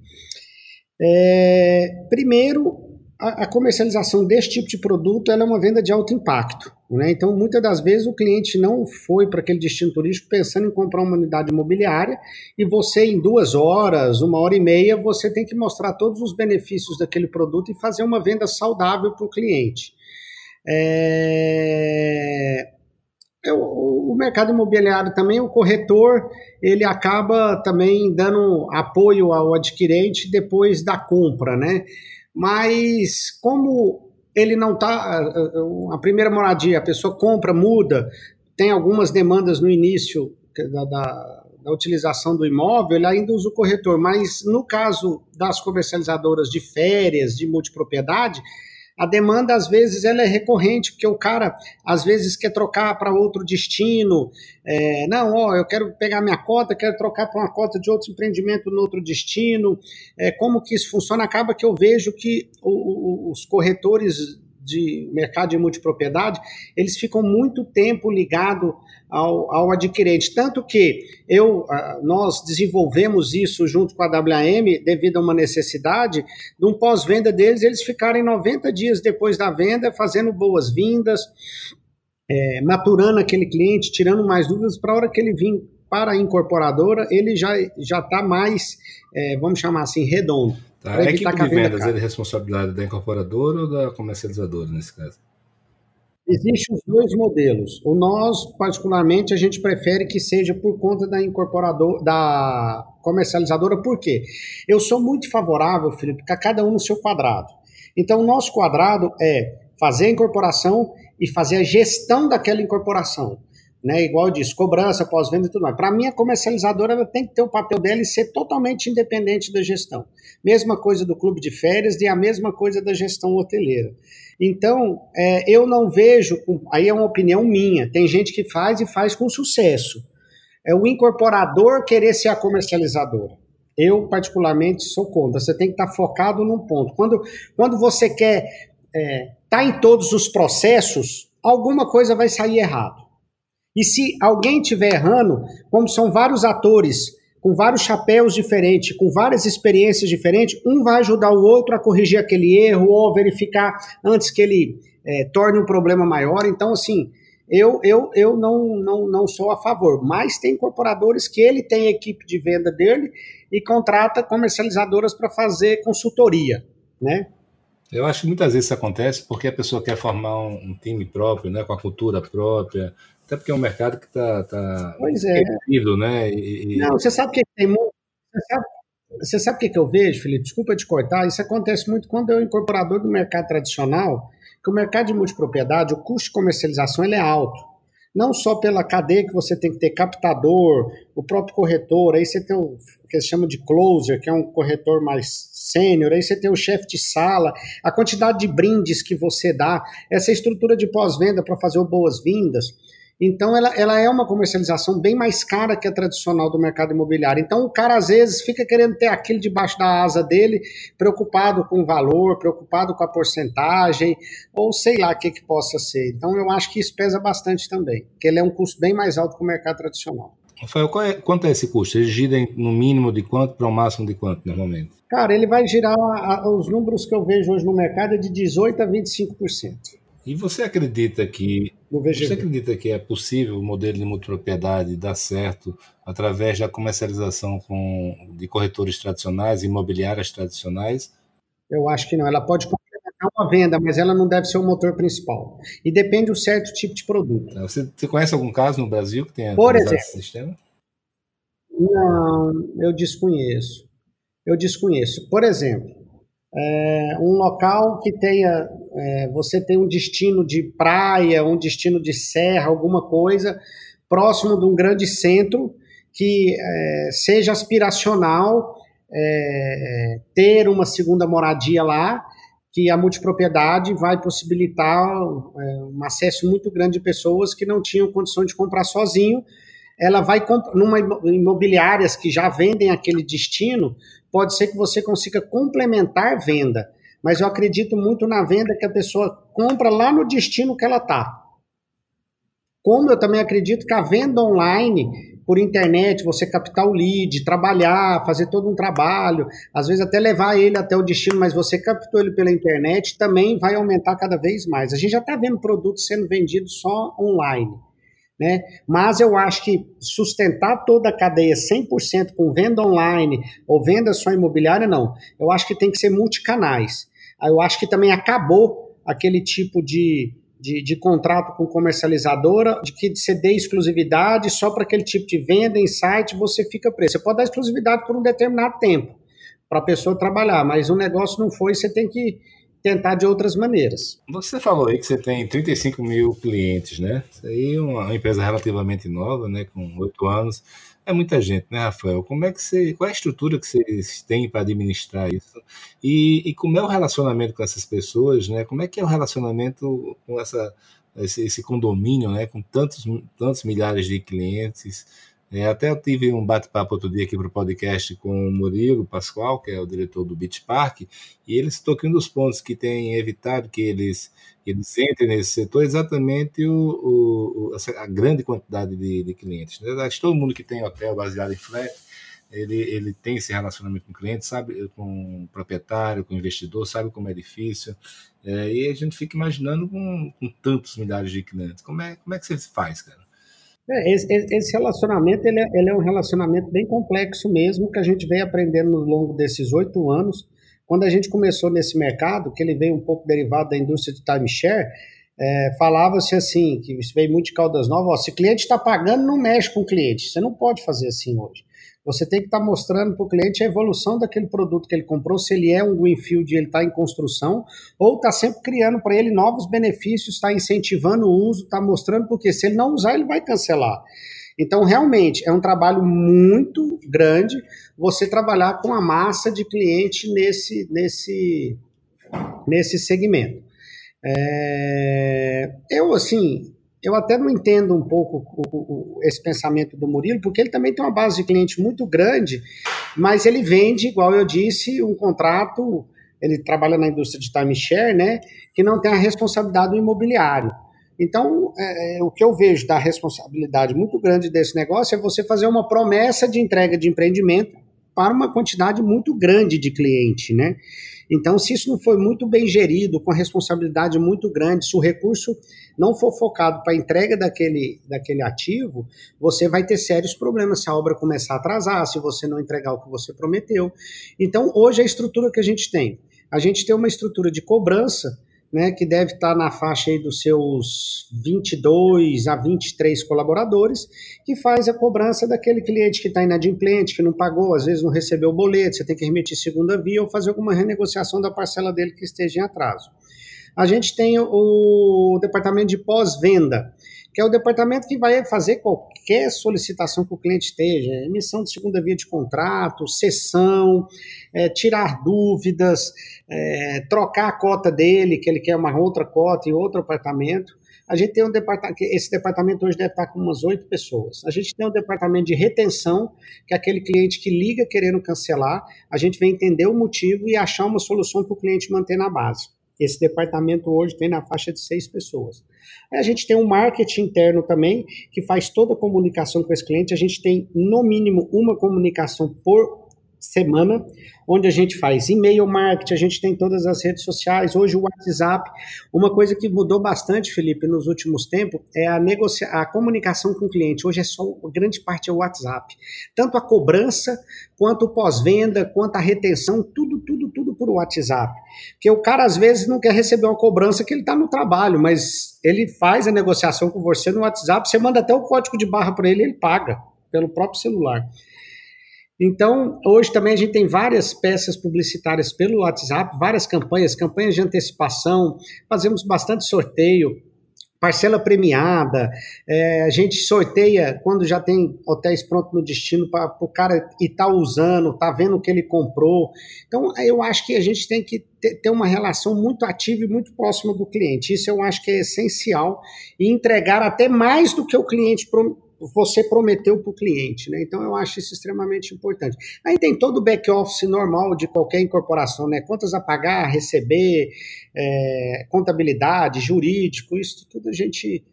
É, primeiro, a, comercialização desse tipo de produto é uma venda de alto impacto. Né? Então, muitas das vezes, o cliente não foi para aquele destino turístico pensando em comprar uma unidade imobiliária e você, em duas horas, uma hora e meia, você tem que mostrar todos os benefícios daquele produto e fazer uma venda saudável para o cliente. É... O mercado imobiliário também, o corretor, ele acaba também dando apoio ao adquirente depois da compra, né? mas como ele não está. A primeira moradia, a pessoa compra, muda, tem algumas demandas no início da, da, da, utilização do imóvel, ele ainda usa o corretor, mas no caso das comercializadoras de férias, de multipropriedade, a demanda às vezes ela é recorrente, porque o cara às vezes quer trocar para outro destino. É, não, ó, eu quero pegar minha cota, quero trocar para uma cota de outro empreendimento no outro destino. É, como que isso funciona? Acaba que eu vejo que o, o, os corretores de mercado de multipropriedade, eles ficam muito tempo ligados ao, ao adquirente. Tanto que eu, ah, nós desenvolvemos isso junto com a WM, devido a uma necessidade, de um pós-venda deles, eles ficarem 90 dias depois da venda fazendo boas-vindas, é, maturando aquele cliente, tirando mais dúvidas, para a hora que ele vir para a incorporadora, ele já está mais, é, vamos chamar assim, redondo. Tá. A equipe de vendas é de responsabilidade da incorporadora ou da comercializadora, nesse caso? Existem os dois modelos. O nós, particularmente, a gente prefere que seja por conta da incorporadora, da comercializadora, por quê? Eu sou muito favorável, Felipe, a cada um no seu quadrado. Então, o nosso quadrado é fazer a incorporação e fazer a gestão daquela incorporação né? Igual eu disse, cobrança, pós-venda e tudo mais. Para mim, a comercializadora ela tem que ter o papel dela e ser totalmente independente da gestão. Mesma coisa do clube de férias e a mesma coisa da gestão hoteleira. Então, é, eu não vejo, aí é uma opinião minha, tem gente que faz e faz com sucesso. É o incorporador querer ser a comercializadora. Eu, particularmente, sou contra. Você tem que estar focado num ponto. Quando, quando você quer estar é, tá em todos os processos, alguma coisa vai sair errado. E se alguém estiver errando, como são vários atores com vários chapéus diferentes, com várias experiências diferentes, um vai ajudar o outro a corrigir aquele erro ou verificar antes que ele é, torne um problema maior. Então, assim, eu, eu, eu não, não, não sou a favor, mas tem incorporadores que ele tem equipe de venda dele e contrata comercializadoras para fazer consultoria, né? Eu acho que muitas vezes isso acontece porque a pessoa quer formar um, um time próprio, né, com a cultura própria, até porque é um mercado que está tá pois é. né? E, Não, você sabe que tem muito. Você sabe, você sabe o que, que eu vejo, Felipe? Desculpa te cortar. Isso acontece muito quando é o incorporador do mercado tradicional, que o mercado de multipropriedade, o custo de comercialização ele é alto. Não só pela cadeia que você tem que ter captador, o próprio corretor, aí você tem o que se chama de closer, que é um corretor mais sênior, aí você tem o chefe de sala, a quantidade de brindes que você dá, essa estrutura de pós-venda para fazer boas-vindas. Então, ela, ela é uma comercialização bem mais cara que a tradicional do mercado imobiliário. Então, o cara, às vezes, fica querendo ter aquilo debaixo da asa dele, preocupado com o valor, preocupado com a porcentagem, ou sei lá o que, que possa ser. Então, eu acho que isso pesa bastante também, que ele é um custo bem mais alto que o mercado tradicional. Rafael, é, quanto é esse custo? Ele gira no mínimo de quanto para o máximo de quanto, normalmente? Cara, ele vai girar, os números que eu vejo hoje no mercado é de 18% a 25%. E você acredita que. Você acredita que é possível o modelo de multipropriedade dar certo através da comercialização com, de corretores tradicionais, imobiliárias tradicionais? Eu acho que não. Ela pode complementar uma venda, mas ela não deve ser o motor principal. E depende do certo tipo de produto. Você, você conhece algum caso no Brasil que tenha Por exemplo, esse sistema? Não, eu desconheço. Eu desconheço. Por exemplo, é, um local que tenha, é, você tem um destino de praia, um destino de serra, alguma coisa próximo de um grande centro que é, seja aspiracional é, ter uma segunda moradia lá, que a multipropriedade vai possibilitar é, um acesso muito grande de pessoas que não tinham condição de comprar sozinho. Ela vai numa imobiliárias que já vendem aquele destino, pode ser que você consiga complementar venda, mas eu acredito muito na venda que a pessoa compra lá no destino que ela está. Como eu também acredito que a venda online, por internet, você captar o lead, trabalhar, fazer todo um trabalho, às vezes até levar ele até o destino, mas você captou ele pela internet, também vai aumentar cada vez mais. A gente já está vendo produtos sendo vendidos só online. Né? Mas eu acho que sustentar toda a cadeia 100% com venda online ou venda só imobiliária, não. Eu acho que tem que ser multicanais. Eu acho que também acabou aquele tipo de, de, de contrato com comercializadora, de que você dê exclusividade só para aquele tipo de venda em site, você fica preso. Você pode dar exclusividade por um determinado tempo para a pessoa trabalhar, mas o negócio não foi, você tem que tentar de outras maneiras. Você falou aí que você tem 35 mil clientes, né? Isso aí é uma empresa relativamente nova, né? Com oito anos. É muita gente, né, Rafael? Como é que você. Qual é a estrutura que vocês têm para administrar isso? E, e, como é o relacionamento com essas pessoas, né? Como é que é o relacionamento com essa, esse, esse condomínio, né? Com tantos, tantos milhares de clientes? É, até eu tive um bate-papo outro dia aqui para o podcast com o Murilo Pascoal, que é o diretor do Beach Park, e ele citou que um dos pontos que tem evitado que eles, eles entrem nesse setor é exatamente o, o, a grande quantidade de, de clientes. Né? Todo mundo que tem hotel baseado em flat, ele, ele tem esse relacionamento com o cliente, sabe, com o proprietário, com o investidor, sabe como é difícil. É, e a gente fica imaginando com, com tantos milhares de clientes. Como é, como é que você faz, cara? É, esse, esse, relacionamento ele é, ele é, um relacionamento bem complexo mesmo, que a gente vem aprendendo ao longo desses oito anos. Quando a gente começou nesse mercado, que ele veio um pouco derivado da indústria de timeshare, é, falava-se assim, que isso veio muito de Caldas Novas, ó, se o cliente está pagando, não mexe com o cliente. Você não pode fazer assim hoje. Você tem que estar tá mostrando para o cliente a evolução daquele produto que ele comprou, se ele é um greenfield ele está em construção, ou está sempre criando para ele novos benefícios, está incentivando o uso, está mostrando, porque se ele não usar, ele vai cancelar. Então, realmente, é um trabalho muito grande você trabalhar com a massa de cliente nesse, nesse, nesse segmento. É, eu, assim, eu até não entendo um pouco o, o, esse pensamento do Murilo, porque ele também tem uma base de cliente muito grande, mas ele vende, igual eu disse, um contrato, ele trabalha na indústria de timeshare, né, que não tem a responsabilidade do imobiliário. Então, é, é, o que eu vejo da responsabilidade muito grande desse negócio é você fazer uma promessa de entrega de empreendimento para uma quantidade muito grande de cliente, né? Então, se isso não for muito bem gerido, com responsabilidade muito grande, se o recurso não for focado para a entrega daquele, daquele ativo, você vai ter sérios problemas se a obra começar a atrasar, se você não entregar o que você prometeu. Então, hoje a estrutura que a gente tem, a gente tem uma estrutura de cobrança né, que deve estar na faixa aí dos seus 22 a 23 colaboradores, que faz a cobrança daquele cliente que está inadimplente, que não pagou, às vezes não recebeu o boleto, você tem que remitir segunda via ou fazer alguma renegociação da parcela dele que esteja em atraso. A gente tem o departamento de pós-venda, que é o departamento que vai fazer qualquer solicitação que o cliente esteja, emissão de segunda via de contrato, sessão, é, tirar dúvidas, é, trocar a cota dele, que ele quer uma outra cota em outro apartamento. A gente tem um departamento, esse departamento hoje deve estar com umas oito pessoas. A gente tem um departamento de retenção, que é aquele cliente que liga querendo cancelar, a gente vem entender o motivo e achar uma solução para o cliente manter na base. Esse departamento hoje tem na faixa de seis pessoas. A gente tem um marketing interno também, que faz toda a comunicação com esse cliente. A gente tem, no mínimo, uma comunicação por semana, onde a gente faz e-mail marketing, a gente tem todas as redes sociais, hoje o WhatsApp. Uma coisa que mudou bastante, Felipe, nos últimos tempos é a, negocia a comunicação com o cliente. Hoje é só, grande parte é o WhatsApp. Tanto a cobrança, quanto o pós-venda, quanto a retenção, tudo, tudo, tudo por WhatsApp. Porque o cara às vezes não quer receber uma cobrança que ele está no trabalho, mas ele faz a negociação com você no WhatsApp, você manda até o código de barra para ele, ele paga pelo próprio celular. Então, hoje também a gente tem várias peças publicitárias pelo WhatsApp, várias campanhas, campanhas de antecipação, fazemos bastante sorteio, parcela premiada, é, a gente sorteia quando já tem hotéis prontos no destino para o cara e tá usando, tá vendo o que ele comprou. Então, eu acho que a gente tem que ter, uma relação muito ativa e muito próxima do cliente. Isso eu acho que é essencial e entregar até mais do que o cliente você prometeu para o cliente, né? Então eu acho isso extremamente importante. Aí tem todo o back-office normal de qualquer incorporação, né? Contas a pagar, receber, é, contabilidade, jurídico, isso tudo a gente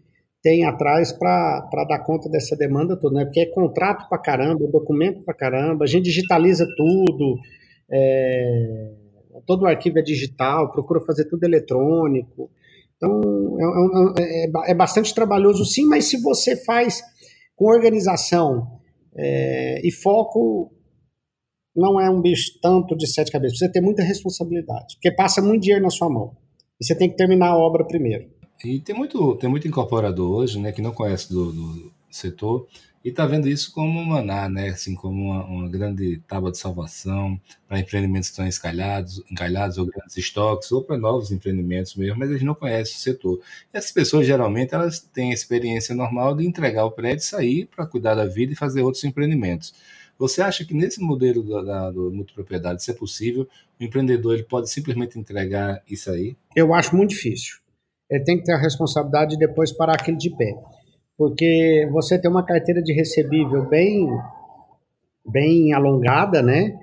tem atrás para dar conta dessa demanda toda, né? Porque é contrato para caramba, documento para caramba, a gente digitaliza tudo, é, todo o arquivo é digital, procura fazer tudo eletrônico. Então, é, é, é, é bastante trabalhoso sim, mas se você faz com organização é, e foco, não é um bicho tanto de sete cabeças. Você tem muita responsabilidade, porque passa muito dinheiro na sua mão. E você tem que terminar a obra primeiro. E tem muito, tem muito incorporador hoje, né, que não conhece do, do setor e está vendo isso como um maná, né? assim, como uma, uma grande tábua de salvação para empreendimentos que estão encalhados, encalhados ou grandes estoques, ou para novos empreendimentos mesmo, mas eles não conhecem o setor. E essas pessoas, geralmente, elas têm a experiência normal de entregar o prédio, sair para cuidar da vida e fazer outros empreendimentos. Você acha que nesse modelo da, da, multipropriedade isso é possível? O empreendedor ele pode simplesmente entregar isso aí? Eu acho muito difícil. Ele tem que ter a responsabilidade de depois parar aquele de pé porque você tem uma carteira de recebível bem, bem alongada, né?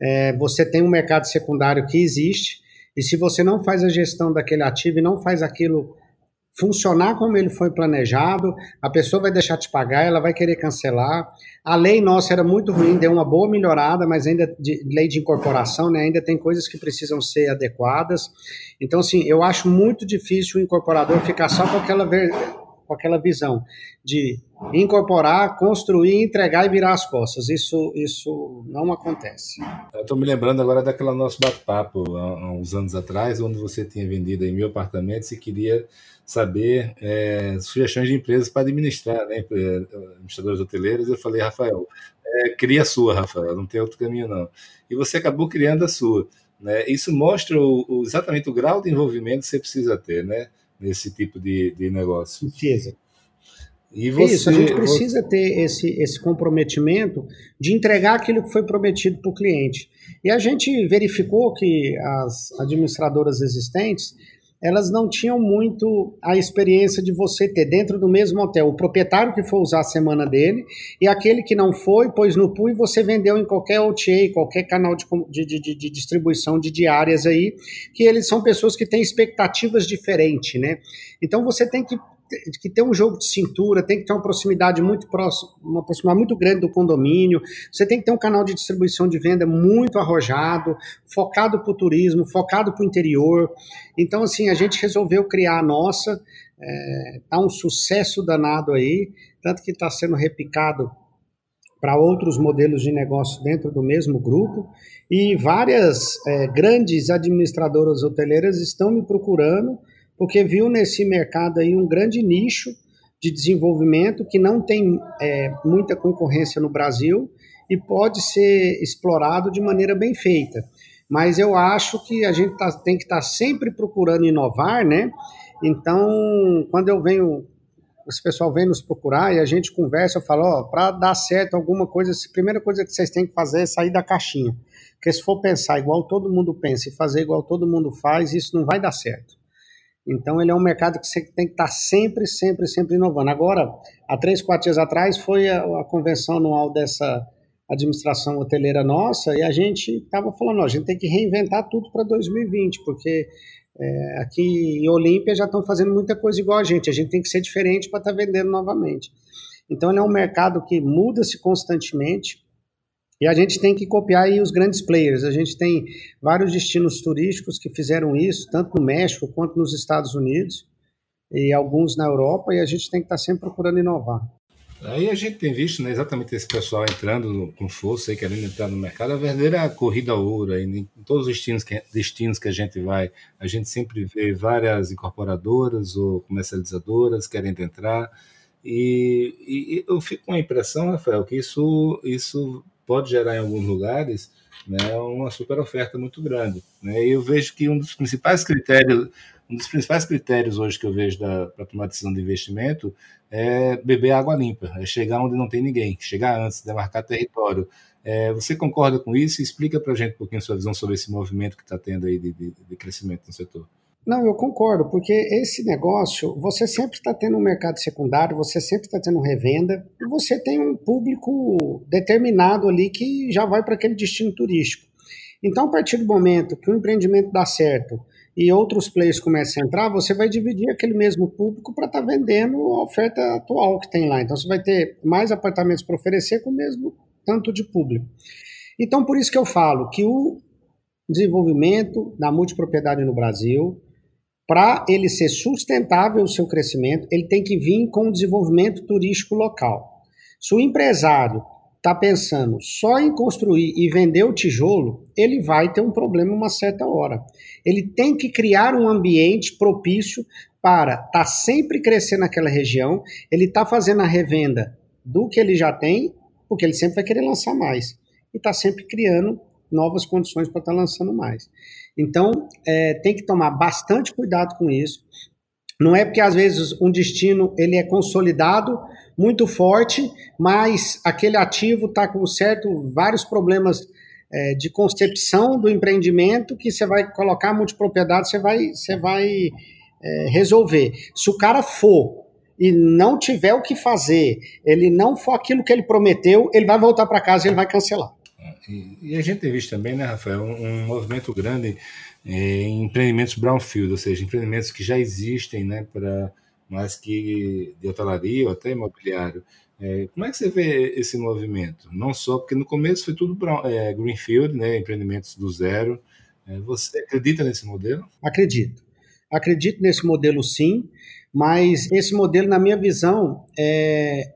É, você tem um mercado secundário que existe, e se você não faz a gestão daquele ativo e não faz aquilo funcionar como ele foi planejado, a pessoa vai deixar de pagar, ela vai querer cancelar. A lei nossa era muito ruim, deu uma boa melhorada, mas ainda de lei de incorporação, né, ainda tem coisas que precisam ser adequadas. Então, assim, eu acho muito difícil o incorporador ficar só com aquela ver com aquela visão de incorporar, construir, entregar e virar as costas. Isso, isso não acontece. Estou me lembrando agora daquela nosso bate-papo há uns anos atrás, onde você tinha vendido em mil apartamentos e queria saber é, sugestões de empresas para administrar, né, administradores hoteleiros. Eu falei, Rafael, é, cria a sua, Rafael, não tem outro caminho não. E você acabou criando a sua. Né? Isso mostra o, o, exatamente o grau de envolvimento que você precisa ter, né? Nesse tipo de, de negócio. Precisa. E você, Isso, a gente precisa ter esse, esse comprometimento de entregar aquilo que foi prometido para o cliente. E a gente verificou que as administradoras existentes elas não tinham muito a experiência de você ter dentro do mesmo hotel o proprietário que foi usar a semana dele e aquele que não foi, pôs no pool e você vendeu em qualquer OTA, qualquer canal de, de, de, de distribuição de diárias aí, que eles são pessoas que têm expectativas diferentes, né? Então você tem que que ter um jogo de cintura, tem que ter uma proximidade muito próxima, uma proximidade muito grande do condomínio, você tem que ter um canal de distribuição de venda muito arrojado, focado para o turismo, focado para o interior. Então, assim, a gente resolveu criar a nossa, é, tá um sucesso danado aí, tanto que está sendo replicado para outros modelos de negócio dentro do mesmo grupo, e várias é, grandes administradoras hoteleiras estão me procurando porque viu nesse mercado aí um grande nicho de desenvolvimento que não tem é, muita concorrência no Brasil e pode ser explorado de maneira bem feita. Mas eu acho que a gente tá, tem que estar tá sempre procurando inovar, né? Então, quando eu venho, esse pessoal vem nos procurar e a gente conversa, eu falo, ó, para dar certo alguma coisa, a primeira coisa que vocês têm que fazer é sair da caixinha. Porque se for pensar igual todo mundo pensa e fazer igual todo mundo faz, isso não vai dar certo. Então, ele é um mercado que você tem que estar sempre, sempre, sempre inovando. Agora, há três, quatro dias atrás, foi a, a convenção anual dessa administração hoteleira nossa e a gente estava falando, ó, a gente tem que reinventar tudo para 2020, porque é, aqui em Olímpia já estão fazendo muita coisa igual a gente, a gente tem que ser diferente para estar tá vendendo novamente. Então, ele é um mercado que muda-se constantemente E a gente tem que copiar aí os grandes players. A gente tem vários destinos turísticos que fizeram isso, tanto no México quanto nos Estados Unidos, e alguns na Europa, e a gente tem que estar sempre procurando inovar. Aí a gente tem visto né, exatamente esse pessoal entrando com força e querendo entrar no mercado, a verdadeira corrida ouro. Aí, em todos os destinos que, destinos que a gente vai, a gente sempre vê várias incorporadoras ou comercializadoras querendo entrar. E, e, eu fico com a impressão, Rafael, que isso, isso pode gerar em alguns lugares né, uma super oferta muito grande. Né? E eu vejo que um dos principais critérios, um dos principais critérios hoje que eu vejo para tomar decisão de investimento é beber água limpa, é chegar onde não tem ninguém, chegar antes, demarcar território. É, você concorda com isso? Explica para a gente um pouquinho sua visão sobre esse movimento que está tendo aí de, de, de crescimento no setor. Não, eu concordo, porque esse negócio, você sempre está tendo um mercado secundário, você sempre está tendo revenda, e você tem um público determinado ali que já vai para aquele destino turístico. Então, a partir do momento que o empreendimento dá certo e outros players começam a entrar, você vai dividir aquele mesmo público para estar tá vendendo a oferta atual que tem lá. Então, você vai ter mais apartamentos para oferecer com o mesmo tanto de público. Então, por isso que eu falo que o desenvolvimento da multipropriedade no Brasil, para ele ser sustentável o seu crescimento, ele tem que vir com o desenvolvimento turístico local. Se o empresário está pensando só em construir e vender o tijolo, ele vai ter um problema uma certa hora. Ele tem que criar um ambiente propício para estar tá sempre crescendo naquela região, ele está fazendo a revenda do que ele já tem, porque ele sempre vai querer lançar mais. E está sempre criando novas condições para estar tá lançando mais. Então, é, tem que tomar bastante cuidado com isso. Não é porque às vezes um destino ele é consolidado, muito forte, mas aquele ativo está com certo vários problemas é, de concepção do empreendimento que você vai colocar multipropriedade, você vai, você vai é, resolver. Se o cara for e não tiver o que fazer, ele não for aquilo que ele prometeu, ele vai voltar para casa e ele vai cancelar. E, a gente tem visto também, né, Rafael, um, um movimento grande é, em empreendimentos brownfield, ou seja, empreendimentos que já existem, né, para mais que de hotelaria ou até imobiliário. É, como é que você vê esse movimento? Não só porque no começo foi tudo brown, é, greenfield, né, empreendimentos do zero. É, você acredita nesse modelo? Acredito. Acredito nesse modelo, sim. Mas esse modelo, na minha visão, é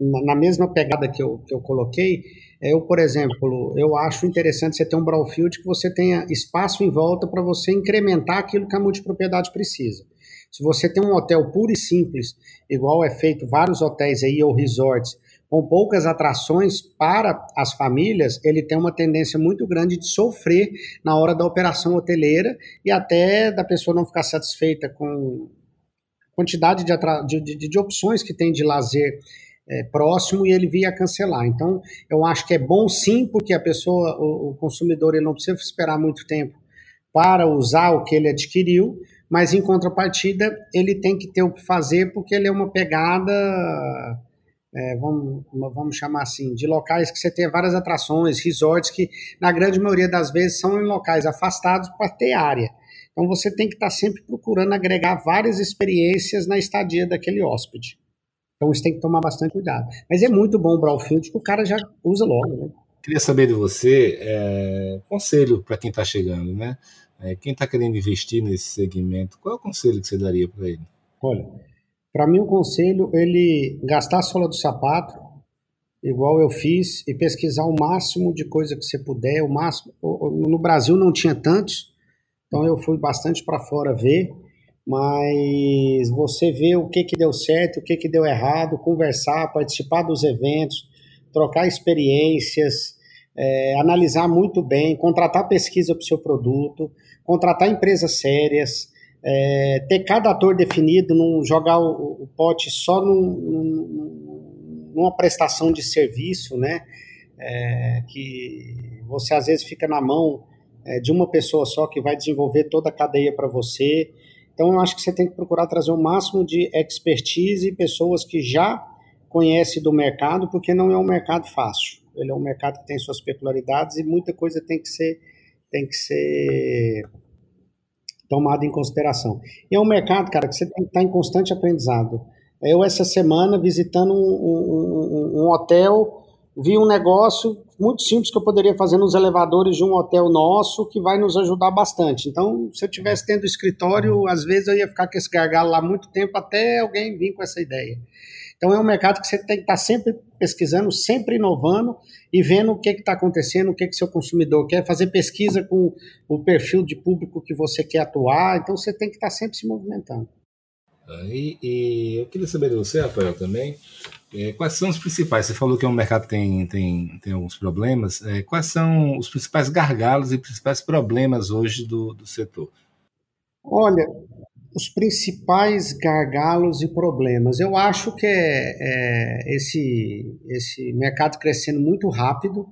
na mesma pegada que eu, que eu coloquei, eu, por exemplo, eu acho interessante você ter um brownfield que você tenha espaço em volta para você incrementar aquilo que a multipropriedade precisa. Se você tem um hotel puro e simples, igual é feito vários hotéis aí ou resorts, com poucas atrações para as famílias, ele tem uma tendência muito grande de sofrer na hora da operação hoteleira e até da pessoa não ficar satisfeita com a quantidade de, de, de, de opções que tem de lazer é, próximo e ele via cancelar. Então, eu acho que é bom sim, porque a pessoa, o, o, consumidor, ele não precisa esperar muito tempo para usar o que ele adquiriu, mas em contrapartida, ele tem que ter o que fazer, porque ele é uma pegada, é, vamos, vamos chamar assim, de locais que você tem várias atrações, resorts, que na grande maioria das vezes são em locais afastados para ter área. Então, você tem que estar sempre procurando agregar várias experiências na estadia daquele hóspede. Então isso tem que tomar bastante cuidado. Mas é muito bom o brownfield que o cara já usa logo, né? Queria saber de você, é, conselho para quem está chegando, né? É, quem está querendo investir nesse segmento, qual é o conselho que você daria para ele? Olha, para mim o conselho ele gastar a sola do sapato, igual eu fiz, e pesquisar o máximo de coisa que você puder, o máximo. No Brasil não tinha tantos, então eu fui bastante para fora ver mas você vê o que, que deu certo, o que, que deu errado, conversar, participar dos eventos, trocar experiências, é, analisar muito bem, contratar pesquisa para o seu produto, contratar empresas sérias, é, ter cada ator definido, não jogar o, o pote só num, num, numa prestação de serviço, né? É, que você às vezes fica na mão é, de uma pessoa só que vai desenvolver toda a cadeia para você. Então, eu acho que você tem que procurar trazer o máximo de expertise e pessoas que já conhecem do mercado, porque não é um mercado fácil. Ele é um mercado que tem suas peculiaridades e muita coisa tem que ser, tem que ser tomada em consideração. E é um mercado, cara, que você tem que estar em constante aprendizado. Eu, essa semana, visitando um, um, um hotel vi um negócio muito simples que eu poderia fazer nos elevadores de um hotel nosso que vai nos ajudar bastante. Então, se eu tivesse tendo escritório, às vezes eu ia ficar com esse gargalo lá muito tempo até alguém vir com essa ideia. Então, é um mercado que você tem que estar sempre pesquisando, sempre inovando e vendo o que está acontecendo, o que, que seu consumidor quer, fazer pesquisa com o perfil de público que você quer atuar. Então, você tem que estar sempre se movimentando. E, e eu queria saber de você, Rafael, também, é, quais são os principais? Você falou que é um mercado tem, tem, tem alguns problemas. É, quais são os principais gargalos e principais problemas hoje do, do setor? Olha, os principais gargalos e problemas. Eu acho que é, é esse, esse mercado crescendo muito rápido,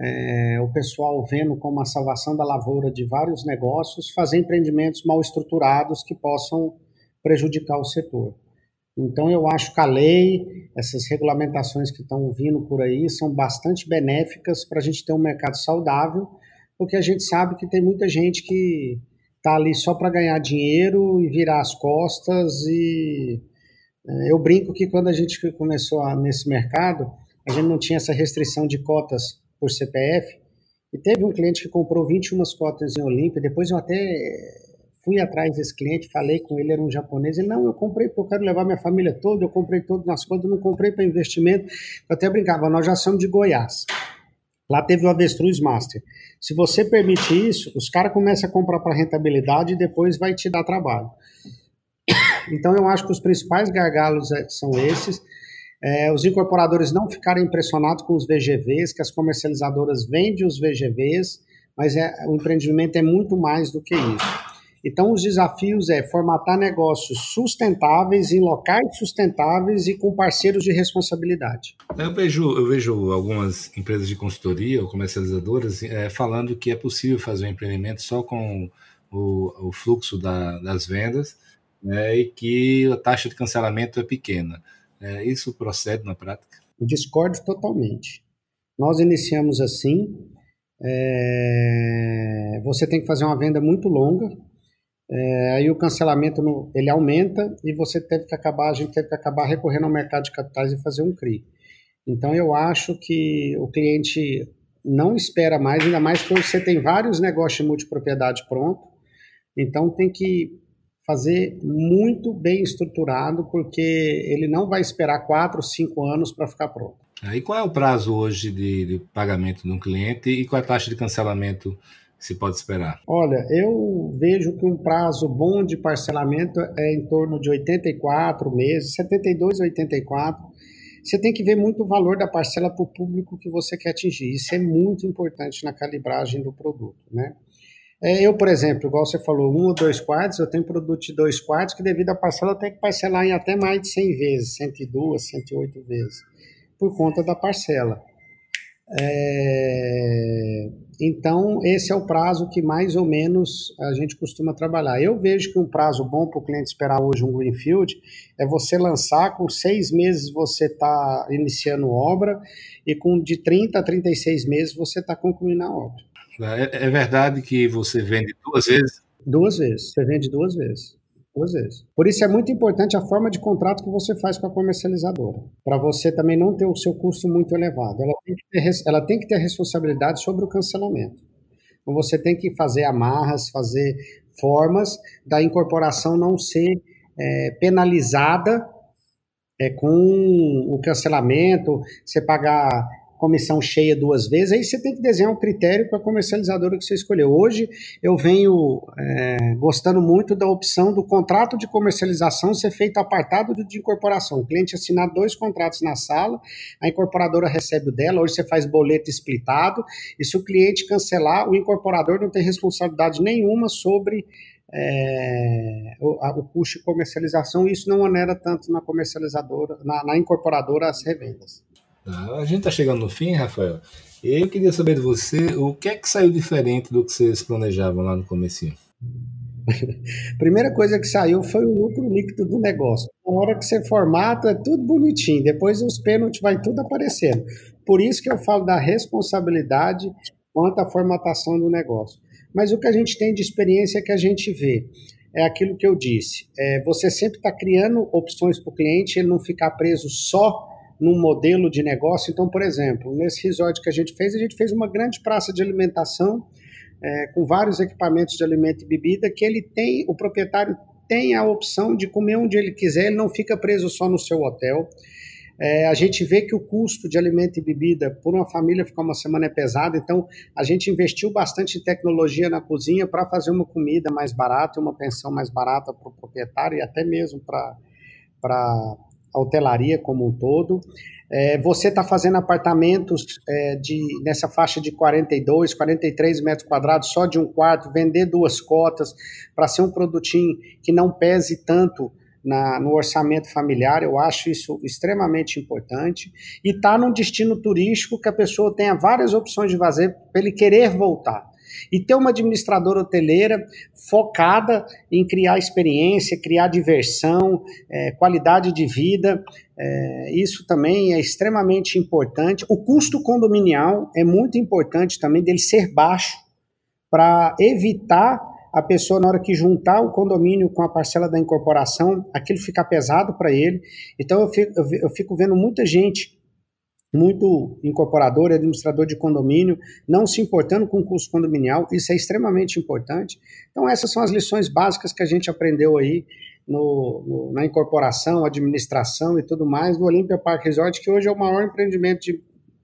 é, o pessoal vendo como a salvação da lavoura de vários negócios, fazer empreendimentos mal estruturados que possam prejudicar o setor. Então, eu acho que a lei, essas regulamentações que estão vindo por aí, são bastante benéficas para a gente ter um mercado saudável, porque a gente sabe que tem muita gente que está ali só para ganhar dinheiro e virar as costas. E é, eu brinco que quando a gente começou a, nesse mercado, a gente não tinha essa restrição de cotas por CPF. E teve um cliente que comprou 21 cotas em Olímpia, depois eu até fui atrás desse cliente, falei com ele, era um japonês, ele, não, eu comprei porque eu quero levar minha família toda, eu comprei tudo nas contas, não comprei para investimento, eu até brincava, nós já somos de Goiás, lá teve o Avestruz Master, se você permite isso, os caras começam a comprar para rentabilidade e depois vai te dar trabalho. Então eu acho que os principais gargalos é, são esses, é, os incorporadores não ficarem impressionados com os VGVs, que as comercializadoras vendem os VGVs, mas é, o empreendimento é muito mais do que isso. Então, os desafios é formatar negócios sustentáveis em locais sustentáveis e com parceiros de responsabilidade. Eu vejo, eu vejo algumas empresas de consultoria ou comercializadoras é, falando que é possível fazer um empreendimento só com o, o fluxo da, das vendas né, e que a taxa de cancelamento é pequena. É, isso procede na prática? Eu discordo totalmente. Nós iniciamos assim. É, você tem que fazer uma venda muito longa, é, aí o cancelamento no, ele aumenta e você teve que acabar, a gente teve que acabar recorrendo ao mercado de capitais e fazer um CRI. Então eu acho que o cliente não espera mais, ainda mais que você tem vários negócios de multipropriedade pronto, então tem que fazer muito bem estruturado, porque ele não vai esperar quatro, cinco anos para ficar pronto. E qual é o prazo hoje de, de pagamento de um cliente e qual é a taxa de cancelamento se pode esperar? Olha, eu vejo que um prazo bom de parcelamento é em torno de 84 meses, 72 a 84. Você tem que ver muito o valor da parcela para o público que você quer atingir. Isso é muito importante na calibragem do produto, né? É, eu, por exemplo, igual você falou, um ou dois quartos, eu tenho produto de dois quartos que devido à parcela eu tenho que parcelar em até mais de 100 vezes, 102, 108 vezes, por conta da parcela. É, então, esse é o prazo que mais ou menos a gente costuma trabalhar. Eu vejo que um prazo bom para o cliente esperar hoje um Greenfield é você lançar, com seis meses você está iniciando obra e com de 30 a 36 meses você está concluindo a obra. É, é verdade que você vende duas vezes? Duas vezes, você vende duas vezes duas vezes. Por isso é muito importante a forma de contrato que você faz com a comercializadora, para você também não ter o seu custo muito elevado. Ela tem, que ter, ela tem que ter responsabilidade sobre o cancelamento. Então você tem que fazer amarras, fazer formas da incorporação não ser é, penalizada é, com o cancelamento, você pagar comissão cheia duas vezes, aí você tem que desenhar um critério para a comercializadora que você escolheu. Hoje eu venho é, gostando muito da opção do contrato de comercialização ser feito apartado de incorporação. O cliente assinar dois contratos na sala, a incorporadora recebe o dela, hoje você faz boleto splitado, e se o cliente cancelar, o incorporador não tem responsabilidade nenhuma sobre é, o, a, o, custo de comercialização, e isso não onera tanto na comercializadora, na, na incorporadora as revendas. Tá? A gente está chegando no fim, Rafael. Eu queria saber de você o que é que saiu diferente do que vocês planejavam lá no começo. Primeira coisa que saiu foi o lucro líquido do negócio. Na hora que você formata, é tudo bonitinho. Depois os pênaltis vai tudo aparecendo. Por isso que eu falo da responsabilidade quanto à formatação do negócio. Mas o que a gente tem de experiência que a gente vê é aquilo que eu disse. É, você sempre está criando opções para o cliente, ele não ficar preso só num modelo de negócio. Então, por exemplo, nesse resort que a gente fez, a gente fez uma grande praça de alimentação é, com vários equipamentos de alimento e bebida que ele tem, o proprietário tem a opção de comer onde ele quiser, ele não fica preso só no seu hotel. É, a gente vê que o custo de alimento e bebida por uma família ficar uma semana é pesado, então a gente investiu bastante em tecnologia na cozinha para fazer uma comida mais barata, uma pensão mais barata para o proprietário e até mesmo para hotelaria como um todo. É, você está fazendo apartamentos é, de, nessa faixa de 42, 43 metros quadrados, só de um quarto, vender duas cotas para ser um produtinho que não pese tanto na, no orçamento familiar, eu acho isso extremamente importante. E está num destino turístico que a pessoa tenha várias opções de fazer para ele querer voltar. E ter uma administradora hoteleira focada em criar experiência, criar diversão, é, qualidade de vida, é, isso também é extremamente importante. O custo condominial é muito importante também dele ser baixo para evitar a pessoa, na hora que juntar o condomínio com a parcela da incorporação, aquilo fica pesado para ele. Então eu fico, eu fico vendo muita gente muito incorporador, administrador de condomínio, não se importando com o custo condominial, isso é extremamente importante. Então, essas são as lições básicas que a gente aprendeu aí no, no, na incorporação, administração e tudo mais do Olympia Park Resort, que hoje é o maior empreendimento de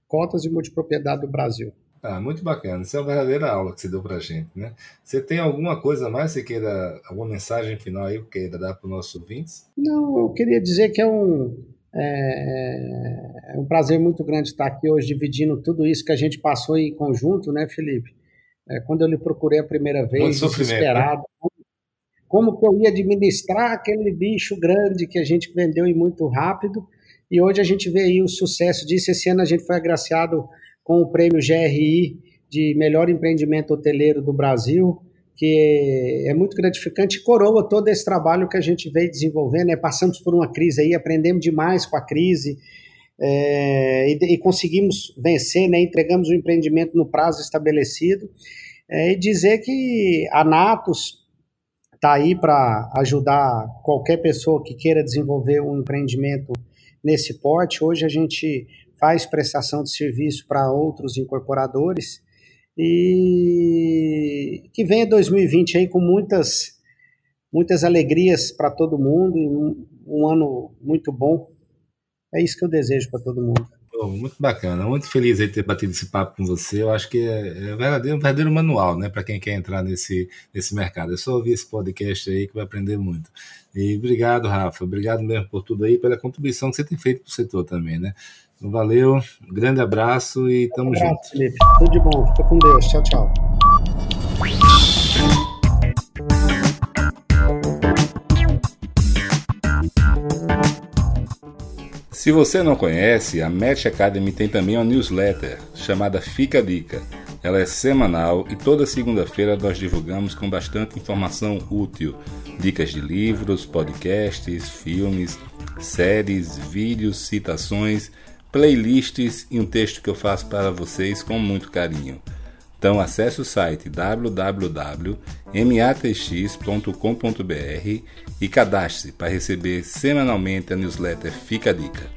cotas e multipropriedade do Brasil. Ah, muito bacana. Isso é uma verdadeira aula que você deu para a gente, né? Você tem alguma coisa mais, você queira, alguma mensagem final aí que queira dar para os nossos ouvintes? Não, eu queria dizer que é um, é, é, um prazer muito grande estar aqui hoje dividindo tudo isso que a gente passou em conjunto, né, Felipe? É, quando eu lhe procurei a primeira vez, né? desesperado, né? como que eu ia administrar aquele bicho grande que a gente vendeu e muito rápido, e hoje a gente vê aí o sucesso disso. Esse ano a gente foi agraciado com o prêmio GRI de melhor empreendimento hoteleiro do Brasil, que é muito gratificante, coroa todo esse trabalho que a gente veio desenvolvendo, né? passamos por uma crise aí, aprendemos demais com a crise, é, e, e, conseguimos vencer, né? entregamos o empreendimento no prazo estabelecido, é, e dizer que a Natos está aí para ajudar qualquer pessoa que queira desenvolver um empreendimento nesse porte. Hoje a gente faz prestação de serviço para outros incorporadores, e que venha 2020 aí com muitas muitas alegrias para todo mundo e um, um, ano muito bom. É isso que eu desejo para todo mundo. muito bacana, muito feliz de ter batido esse papo com você. Eu acho que é, é verdadeiro, um verdadeiro manual, né, para quem quer entrar nesse, nesse mercado. É só ouvir esse podcast aí que vai aprender muito. E obrigado, Rafa. Obrigado mesmo por tudo aí, pela contribuição que você tem feito para o setor também, né? Valeu, um grande abraço e tamo um abraço, junto. Felipe. Tudo de bom, fica com Deus. Tchau, tchau. Se você não conhece, a Match Academy tem também uma newsletter chamada Fica a Dica. Ela é semanal e toda segunda-feira nós divulgamos com bastante informação útil, dicas de livros, podcasts, filmes, séries, vídeos, citações playlists e um texto que eu faço para vocês com muito carinho. Então acesse o site www.matx.com.br e cadastre-se para receber semanalmente a newsletter Fica a Dica.